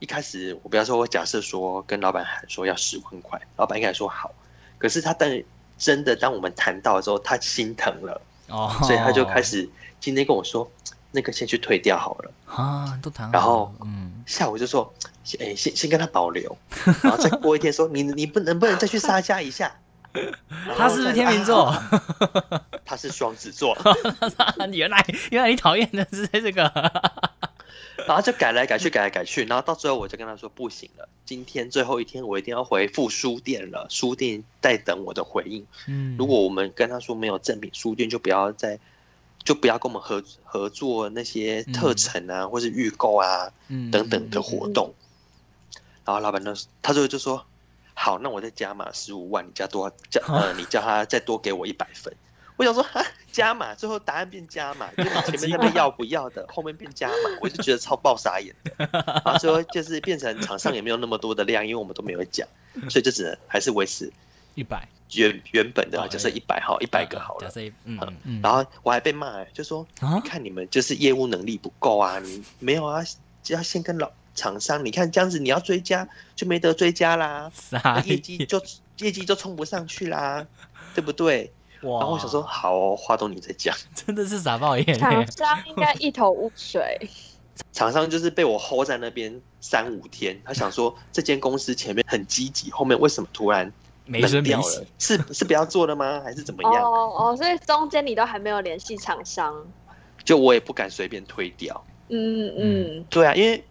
一开始我比方说，我假设说跟老板喊说要十万块，老板应该说好，可是他但真的当我们谈到的时候，他心疼了哦，所以他就开始今天跟我说。那个先去退掉好了啊，都谈。然后，嗯，下午就说，哎，先先跟他保留，然后再 过一天说，你你不能不能再去杀价一下？他是不是天秤座？他是双子座。原来原来你讨厌的是这个。然后就改来改去，改来改去，然后到最后我就跟他说，不行了，今天最后一天，我一定要回复书店了，书店在等我的回应。嗯，如果我们跟他说没有赠品，书店就不要再。就不要跟我们合合作那些特成啊，或是预购啊等等的活动。然后老板呢，他最后就说：“好，那我再加码十五万，你加多加呃，你叫他再多给我一百分。”我想说哈加码，最后答案变加码，就 前面那边要不要的，后面变加码，我就觉得超爆傻眼的。然后最后就是变成场上也没有那么多的量，因为我们都没有讲，所以就只能还是维持一百原原本的，假设一百号一百个好了。假设嗯嗯，然后我还被骂，就说你看你们就是业务能力不够啊，你没有啊，要先跟老厂商，你看这样子你要追加就没得追加啦，业绩就业绩就冲不上去啦，对不对？然后我想说，好，华东你在讲，真的是傻爆眼。厂商应该一头雾水。厂商就是被我 hold 在那边三五天，他想说这间公司前面很积极，后面为什么突然冷掉了？是是不要做了吗？还是怎么样？哦哦，所以中间你都还没有联系厂商，就我也不敢随便推掉。嗯嗯，对啊，因为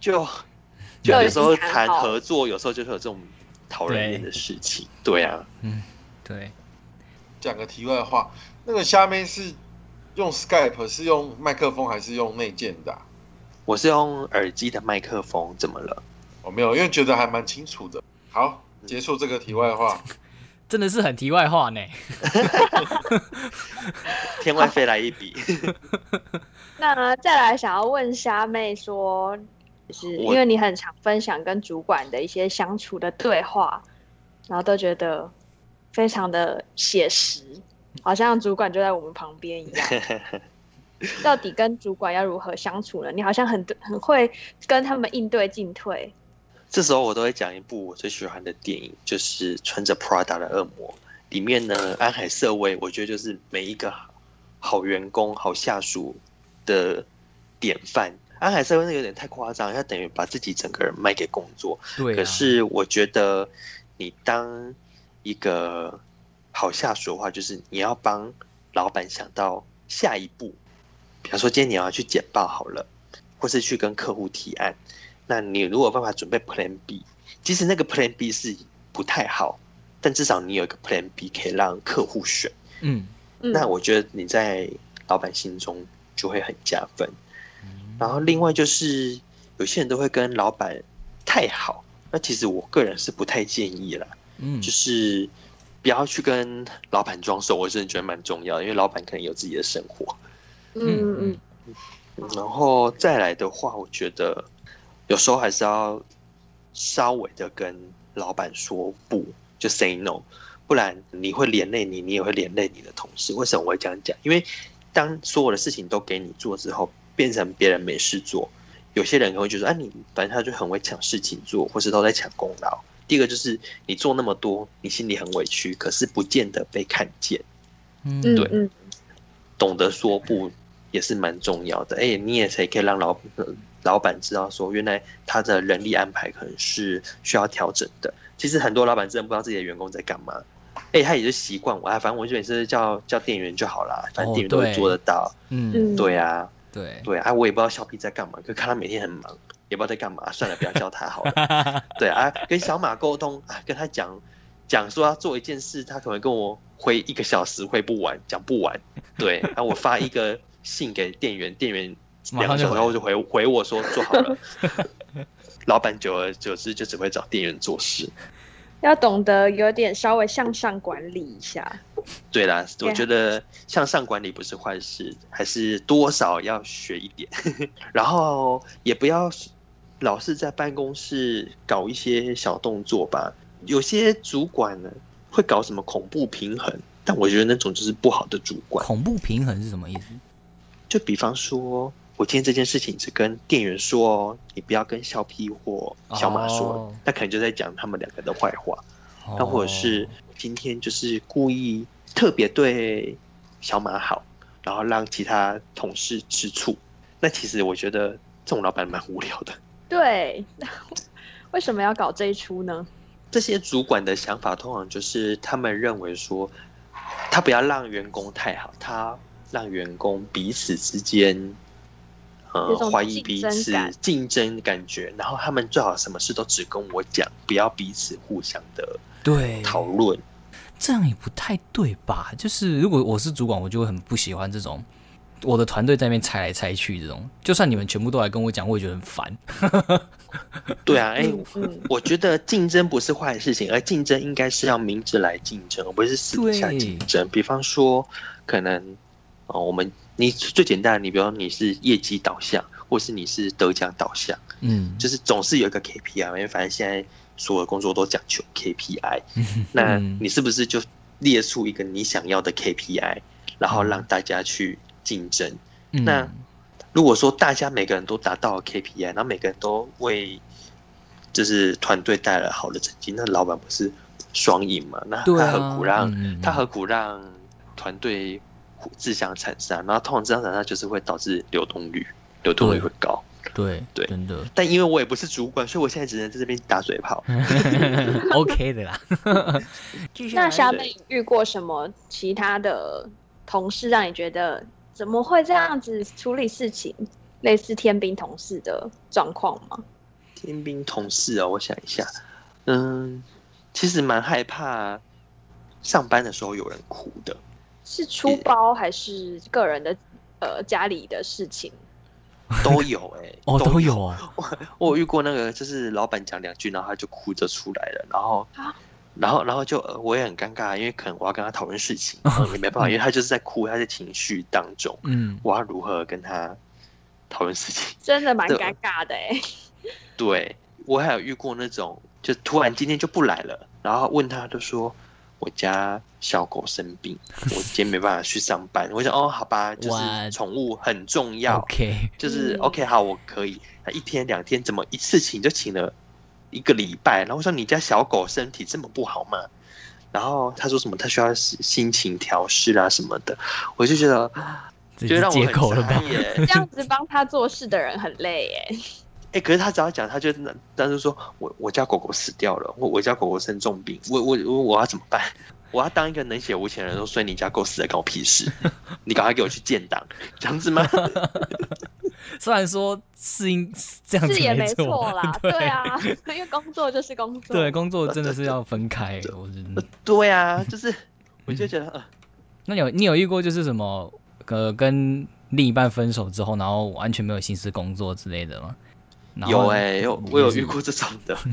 就 就有时候谈合作，有时候就是有这种讨人厌的事情。对啊，嗯，对。讲个题外话，那个下面是用 Skype 是用麦克风还是用内建的？我是用耳机的麦克风，怎么了？我没有，因为觉得还蛮清楚的。好，结束这个题外话，真的是很题外话呢。天外飞来一笔。那再来想要问虾妹说，是因为你很常分享跟主管的一些相处的对话，然后都觉得。非常的写实，好像主管就在我们旁边一样。到底跟主管要如何相处呢？你好像很很会跟他们应对进退。这时候我都会讲一部我最喜欢的电影，就是《穿着 Prada 的恶魔》。里面呢，安海瑟薇，我觉得就是每一个好员工、好下属的典范。安海瑟薇那有点太夸张，他等于把自己整个人卖给工作。对。可是我觉得你当。一个好下属的话，就是你要帮老板想到下一步。比方说，今天你要去简报好了，或是去跟客户提案，那你如果办法准备 Plan B，即使那个 Plan B 是不太好，但至少你有一个 Plan B 可以让客户选。嗯，那我觉得你在老板心中就会很加分。然后另外就是有些人都会跟老板太好，那其实我个人是不太建议了。嗯，就是不要去跟老板装熟，我真的觉得蛮重要，因为老板可能有自己的生活。嗯嗯嗯。然后再来的话，我觉得有时候还是要稍微的跟老板说不，就 say no，不然你会连累你，你也会连累你的同事。为什么我会这样讲？因为当所有的事情都给你做之后，变成别人没事做，有些人可能会觉得，哎，你反正他就很会抢事情做，或是都在抢功劳。第一个就是你做那么多，你心里很委屈，可是不见得被看见。嗯，对，懂得说不也是蛮重要的。哎，你也才可以让老老板知道说，原来他的人力安排可能是需要调整的。其实很多老板真的不知道自己的员工在干嘛。哎，他也是习惯我，反正我就每次叫叫店员就好了，反正店员都会做得到。嗯，对啊，对对啊，我也不知道小 P 在干嘛，可看他每天很忙。也不知道在干嘛，算了，不要叫他好了。对啊，跟小马沟通啊，跟他讲讲说要做一件事，他可能跟我回一个小时回不完，讲不完。对，然后我发一个信给店员，店员两个小时后就回回我说做好了。老板久而久之就只会找店员做事。要懂得有点稍微向上管理一下。对啦，我觉得向上管理不是坏事，还是多少要学一点，然后也不要。老是在办公室搞一些小动作吧，有些主管呢会搞什么恐怖平衡，但我觉得那种就是不好的主管。恐怖平衡是什么意思？就比方说，我今天这件事情只跟店员说哦，你不要跟小 P 或小马说，那可能就在讲他们两个的坏话。那或者是今天就是故意特别对小马好，然后让其他同事吃醋。那其实我觉得这种老板蛮无聊的。对，为什么要搞这一出呢？这些主管的想法通常就是他们认为说，他不要让员工太好，他让员工彼此之间，呃，怀疑彼此竞争感觉，然后他们最好什么事都只跟我讲，不要彼此互相的对讨论，这样也不太对吧？就是如果我是主管，我就会很不喜欢这种我的团队在那边猜来猜去，这种就算你们全部都来跟我讲，我也觉得很烦。对啊，哎，我觉得竞争不是坏事情，而竞争应该是要明着来竞争，而不是私底下竞争。比方说，可能哦，我们你最简单，你比如你是业绩导向，或是你是得奖导向，嗯，就是总是有一个 KPI，因为反正现在所有工作都讲求 KPI，那你是不是就列出一个你想要的 KPI，然后让大家去竞争？那如果说大家每个人都达到了 KPI，然后每个人都为就是团队带来好的成绩，那老板不是双赢嘛？那他何苦让他何苦让团队自相残杀？然后通常自相残杀就是会导致流动率，流动率会高。对对，真的。但因为我也不是主管，所以我现在只能在这边打嘴炮。OK 的啦。那小美遇过什么其他的同事让你觉得？怎么会这样子处理事情？类似天兵同事的状况吗？天兵同事哦，我想一下，嗯，其实蛮害怕上班的时候有人哭的。是出包还是个人的呃家里的事情？都有哎，哦都有啊。我我遇过那个，就是老板讲两句，然后他就哭着出来了，然后。然后，然后就我也很尴尬，因为可能我要跟他讨论事情，也没办法，因为他就是在哭，他在情绪当中，嗯，我要如何跟他讨论事情？真的蛮尴尬的哎。对，我还有遇过那种，就突然今天就不来了，然后问他，就说我家小狗生病，我今天没办法去上班。我想，哦，好吧，就是宠物很重要，OK，就是 OK，好，我可以。他一天两天怎么一次请就请了？一个礼拜，然后我说你家小狗身体这么不好吗？然后他说什么他需要心情调试啊什么的，我就觉得，就让我很了吧。耶。这样子帮他做事的人很累耶。哎，可是他只要讲，他就但是说我我家狗狗死掉了，我我家狗狗生重病，我我我我要怎么办？我要当一个能写无钱人，说所以你家狗死了，关我屁事？你赶快给我去建档，这样子吗？虽然说是应这样子也没错啦，对啊，因为工作就是工作，对，工作真的是要分开。我觉得，对啊，就是我就觉得，那有你有遇过就是什么呃跟另一半分手之后，然后完全没有心思工作之类的吗？有哎，有我有遇过这种的。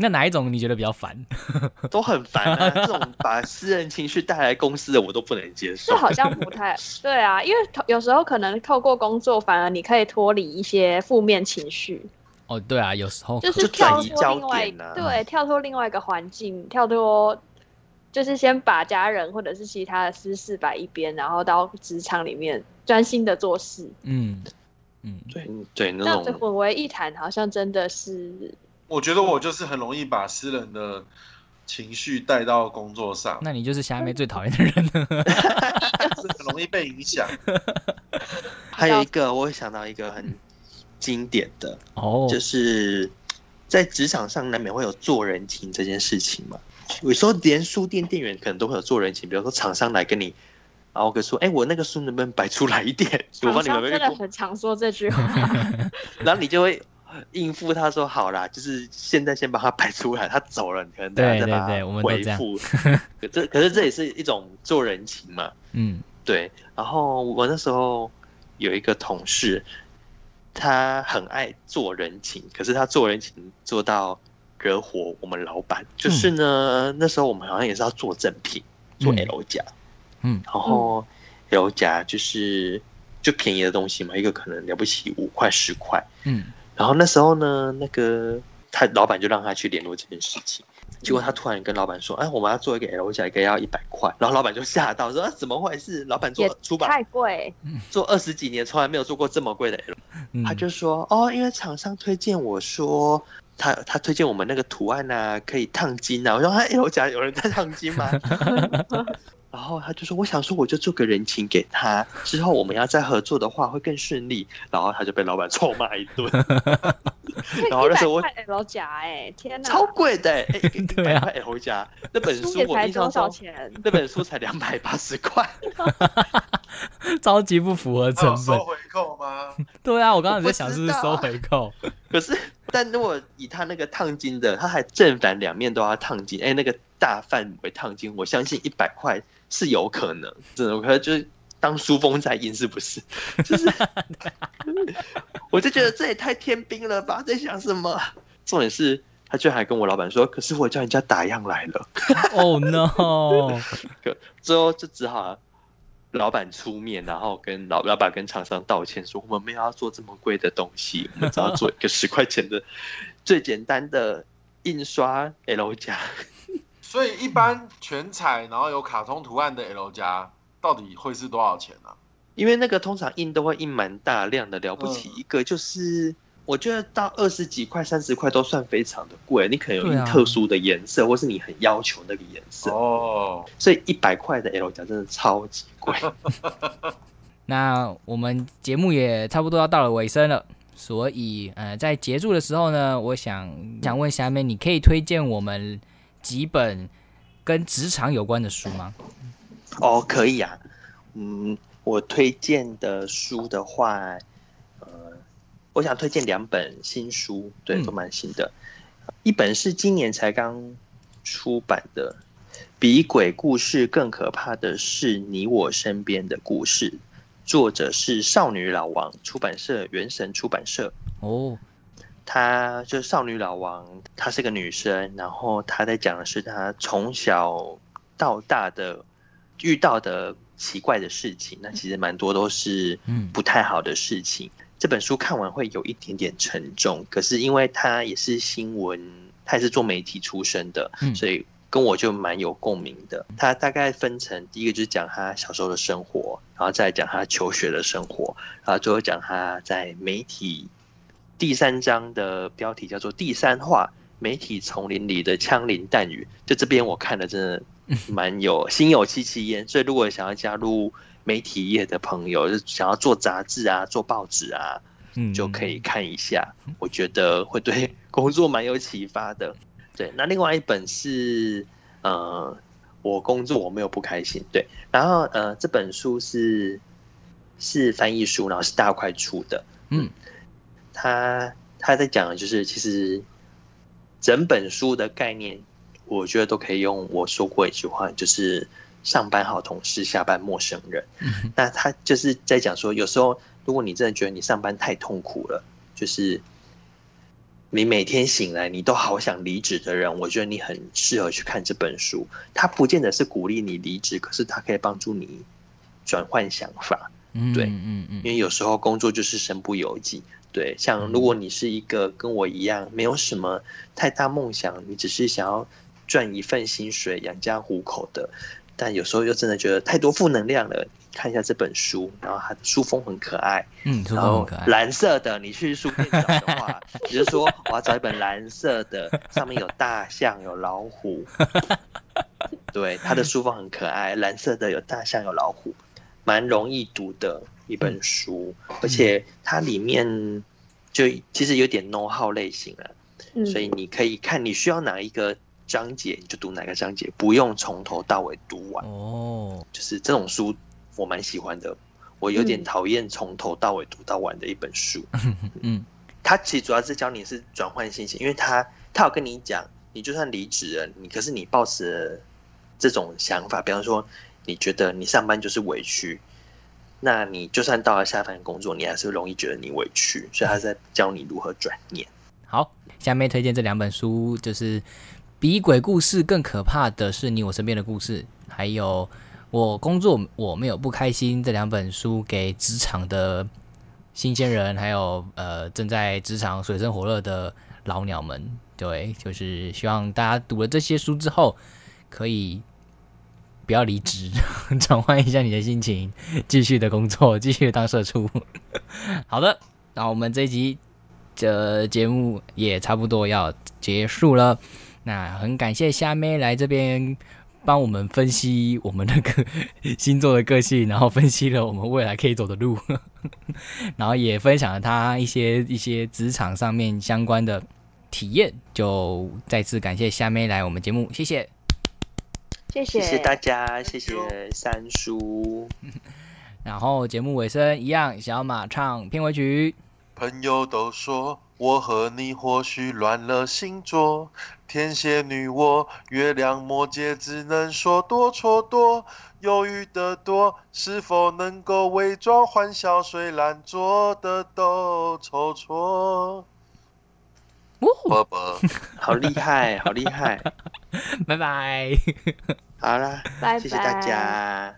那哪一种你觉得比较烦？都很烦啊！这种把私人情绪带来公司的，我都不能接受。这好像不太 对啊，因为有时候可能透过工作，反而你可以脱离一些负面情绪。哦，对啊，有时候就是跳脱另外对跳脱另外一个环境，跳脱就是先把家人或者是其他的私事摆一边，然后到职场里面专心的做事。嗯嗯，对对，那种混为一谈，好像真的是。我觉得我就是很容易把私人的情绪带到工作上。那你就是虾妹最讨厌的人了，很容易被影响。还有一个，我想到一个很经典的哦，就是在职场上难免会有做人情这件事情嘛。有时候连书店店员可能都会有做人情，比如说厂商来跟你，然后说：“哎，我那个书能不能摆出来一点？” 我帮你们真的很常说这句话，然后你就会。应付他说好啦，就是现在先把它摆出来，他走了，你可能再把他回复。可这可是这也是一种做人情嘛。嗯，对。然后我那时候有一个同事，他很爱做人情，可是他做人情做到惹火我们老板。就是呢，那时候我们好像也是要做正品，做 L 夹。嗯，然后 L 夹就是就便宜的东西嘛，一个可能了不起五块十块。嗯。然后那时候呢，那个他老板就让他去联络这件事情，结果他突然跟老板说：“哎，我们要做一个 L 夹，一个要一百块。”然后老板就吓到说：“怎么回事？老板做出版太贵，做二十几年从来没有做过这么贵的 L。”他就说：“哦，因为厂商推荐我说，他他推荐我们那个图案啊，可以烫金啊。”我说：“哎，L 夹有人在烫金吗？”然后他就说：“我想说，我就做个人情给他，之后我们要再合作的话会更顺利。”然后他就被老板臭骂一顿。然后那时候我 L 夹哎，天哪，超贵的哎，一百块 L 夹，那本书我印象中那本书才两百八十块，超级不符合成本。收回扣吗？对啊，我刚刚在想是不是收回扣。可是，但如果以他那个烫金的，他还正反两面都要烫金，哎，那个大范围烫金，我相信一百块。是有可能，真的，可能就是当书封在印是不是？就是，我就觉得这也太天兵了吧，在想什么？重点是，他居然还跟我老板说，可是我叫人家打样来了。Oh no！最后就只好老板出面，然后跟老老板跟厂商道歉，说我们没有要做这么贵的东西，我们只要做一个十块钱的最简单的印刷 L 加。所以一般全彩，然后有卡通图案的 L 加，到底会是多少钱呢？因为那个通常印都会印蛮大量的，了不起一个就是我觉得到二十几块、三十块都算非常的贵。你可能有印特殊的颜色，或是你很要求那个颜色哦。所以一百块的 L 加真的超级贵。那我们节目也差不多要到了尾声了，所以呃，在结束的时候呢，我想想问下面，你可以推荐我们。几本跟职场有关的书吗？哦，可以啊。嗯，我推荐的书的话，呃，我想推荐两本新书，对，都蛮新的。一本是今年才刚出版的，《比鬼故事更可怕的是你我身边的故事》，作者是少女老王，出版社原神出版社。哦。她就是少女老王，她是个女生，然后她在讲的是她从小到大的遇到的奇怪的事情，那其实蛮多都是不太好的事情。这本书看完会有一点点沉重，可是因为她也是新闻，她也是做媒体出身的，所以跟我就蛮有共鸣的。她大概分成第一个就是讲她小时候的生活，然后再讲她求学的生活，然后最后讲她在媒体。第三章的标题叫做“第三话”，媒体丛林里的枪林弹雨。就这边我看的真的蛮有心有戚戚焉。所以如果想要加入媒体业的朋友，就想要做杂志啊、做报纸啊，就可以看一下。我觉得会对工作蛮有启发的。对，那另外一本是呃，我工作我没有不开心。对，然后呃，这本书是是翻译书，然后是大块出的。嗯。他他在讲的就是，其实整本书的概念，我觉得都可以用我说过一句话，就是上班好同事，下班陌生人。那他就是在讲说，有时候如果你真的觉得你上班太痛苦了，就是你每天醒来你都好想离职的人，我觉得你很适合去看这本书。他不见得是鼓励你离职，可是他可以帮助你转换想法。对，嗯嗯，因为有时候工作就是身不由己。对，像如果你是一个跟我一样没有什么太大梦想，你只是想要赚一份薪水养家糊口的，但有时候又真的觉得太多负能量了，看一下这本书，然后它的书封很可爱，嗯，书封很可爱，蓝色的，你去书店找的话，你就说我要找一本蓝色的，上面有大象有老虎，对，它的书封很可爱，蓝色的有大象有老虎，蛮容易读的。一本书，而且它里面就其实有点 know how 类型了，所以你可以看你需要哪一个章节，你就读哪个章节，不用从头到尾读完。哦，就是这种书我蛮喜欢的，我有点讨厌从头到尾读到完的一本书。嗯，它其实主要是教你是转换心情，因为他他有跟你讲，你就算离职了，你可是你抱持这种想法，比方说你觉得你上班就是委屈。那你就算到了下一份工作，你还是容易觉得你委屈，所以他在教你如何转念。好，下面推荐这两本书，就是比鬼故事更可怕的是你我身边的故事，还有我工作我没有不开心这两本书，给职场的新鲜人，还有呃正在职场水深火热的老鸟们，对，就是希望大家读了这些书之后可以。不要离职，转换一下你的心情，继续的工作，继续当社畜。好的，那我们这一集的节目也差不多要结束了。那很感谢虾妹来这边帮我们分析我们那个星座的个性，然后分析了我们未来可以走的路，然后也分享了他一些一些职场上面相关的体验。就再次感谢虾妹来我们节目，谢谢。谢谢，谢谢大家，谢谢三叔。然后节目尾声一样，小马唱片尾曲。朋友都说我和你或许乱了星座，天蝎女我，月亮摩羯，只能说多错多，犹豫的多，是否能够伪装欢笑？虽然做的都错错。啵啵，好厉害，好厉害！拜拜。好了，谢谢大家。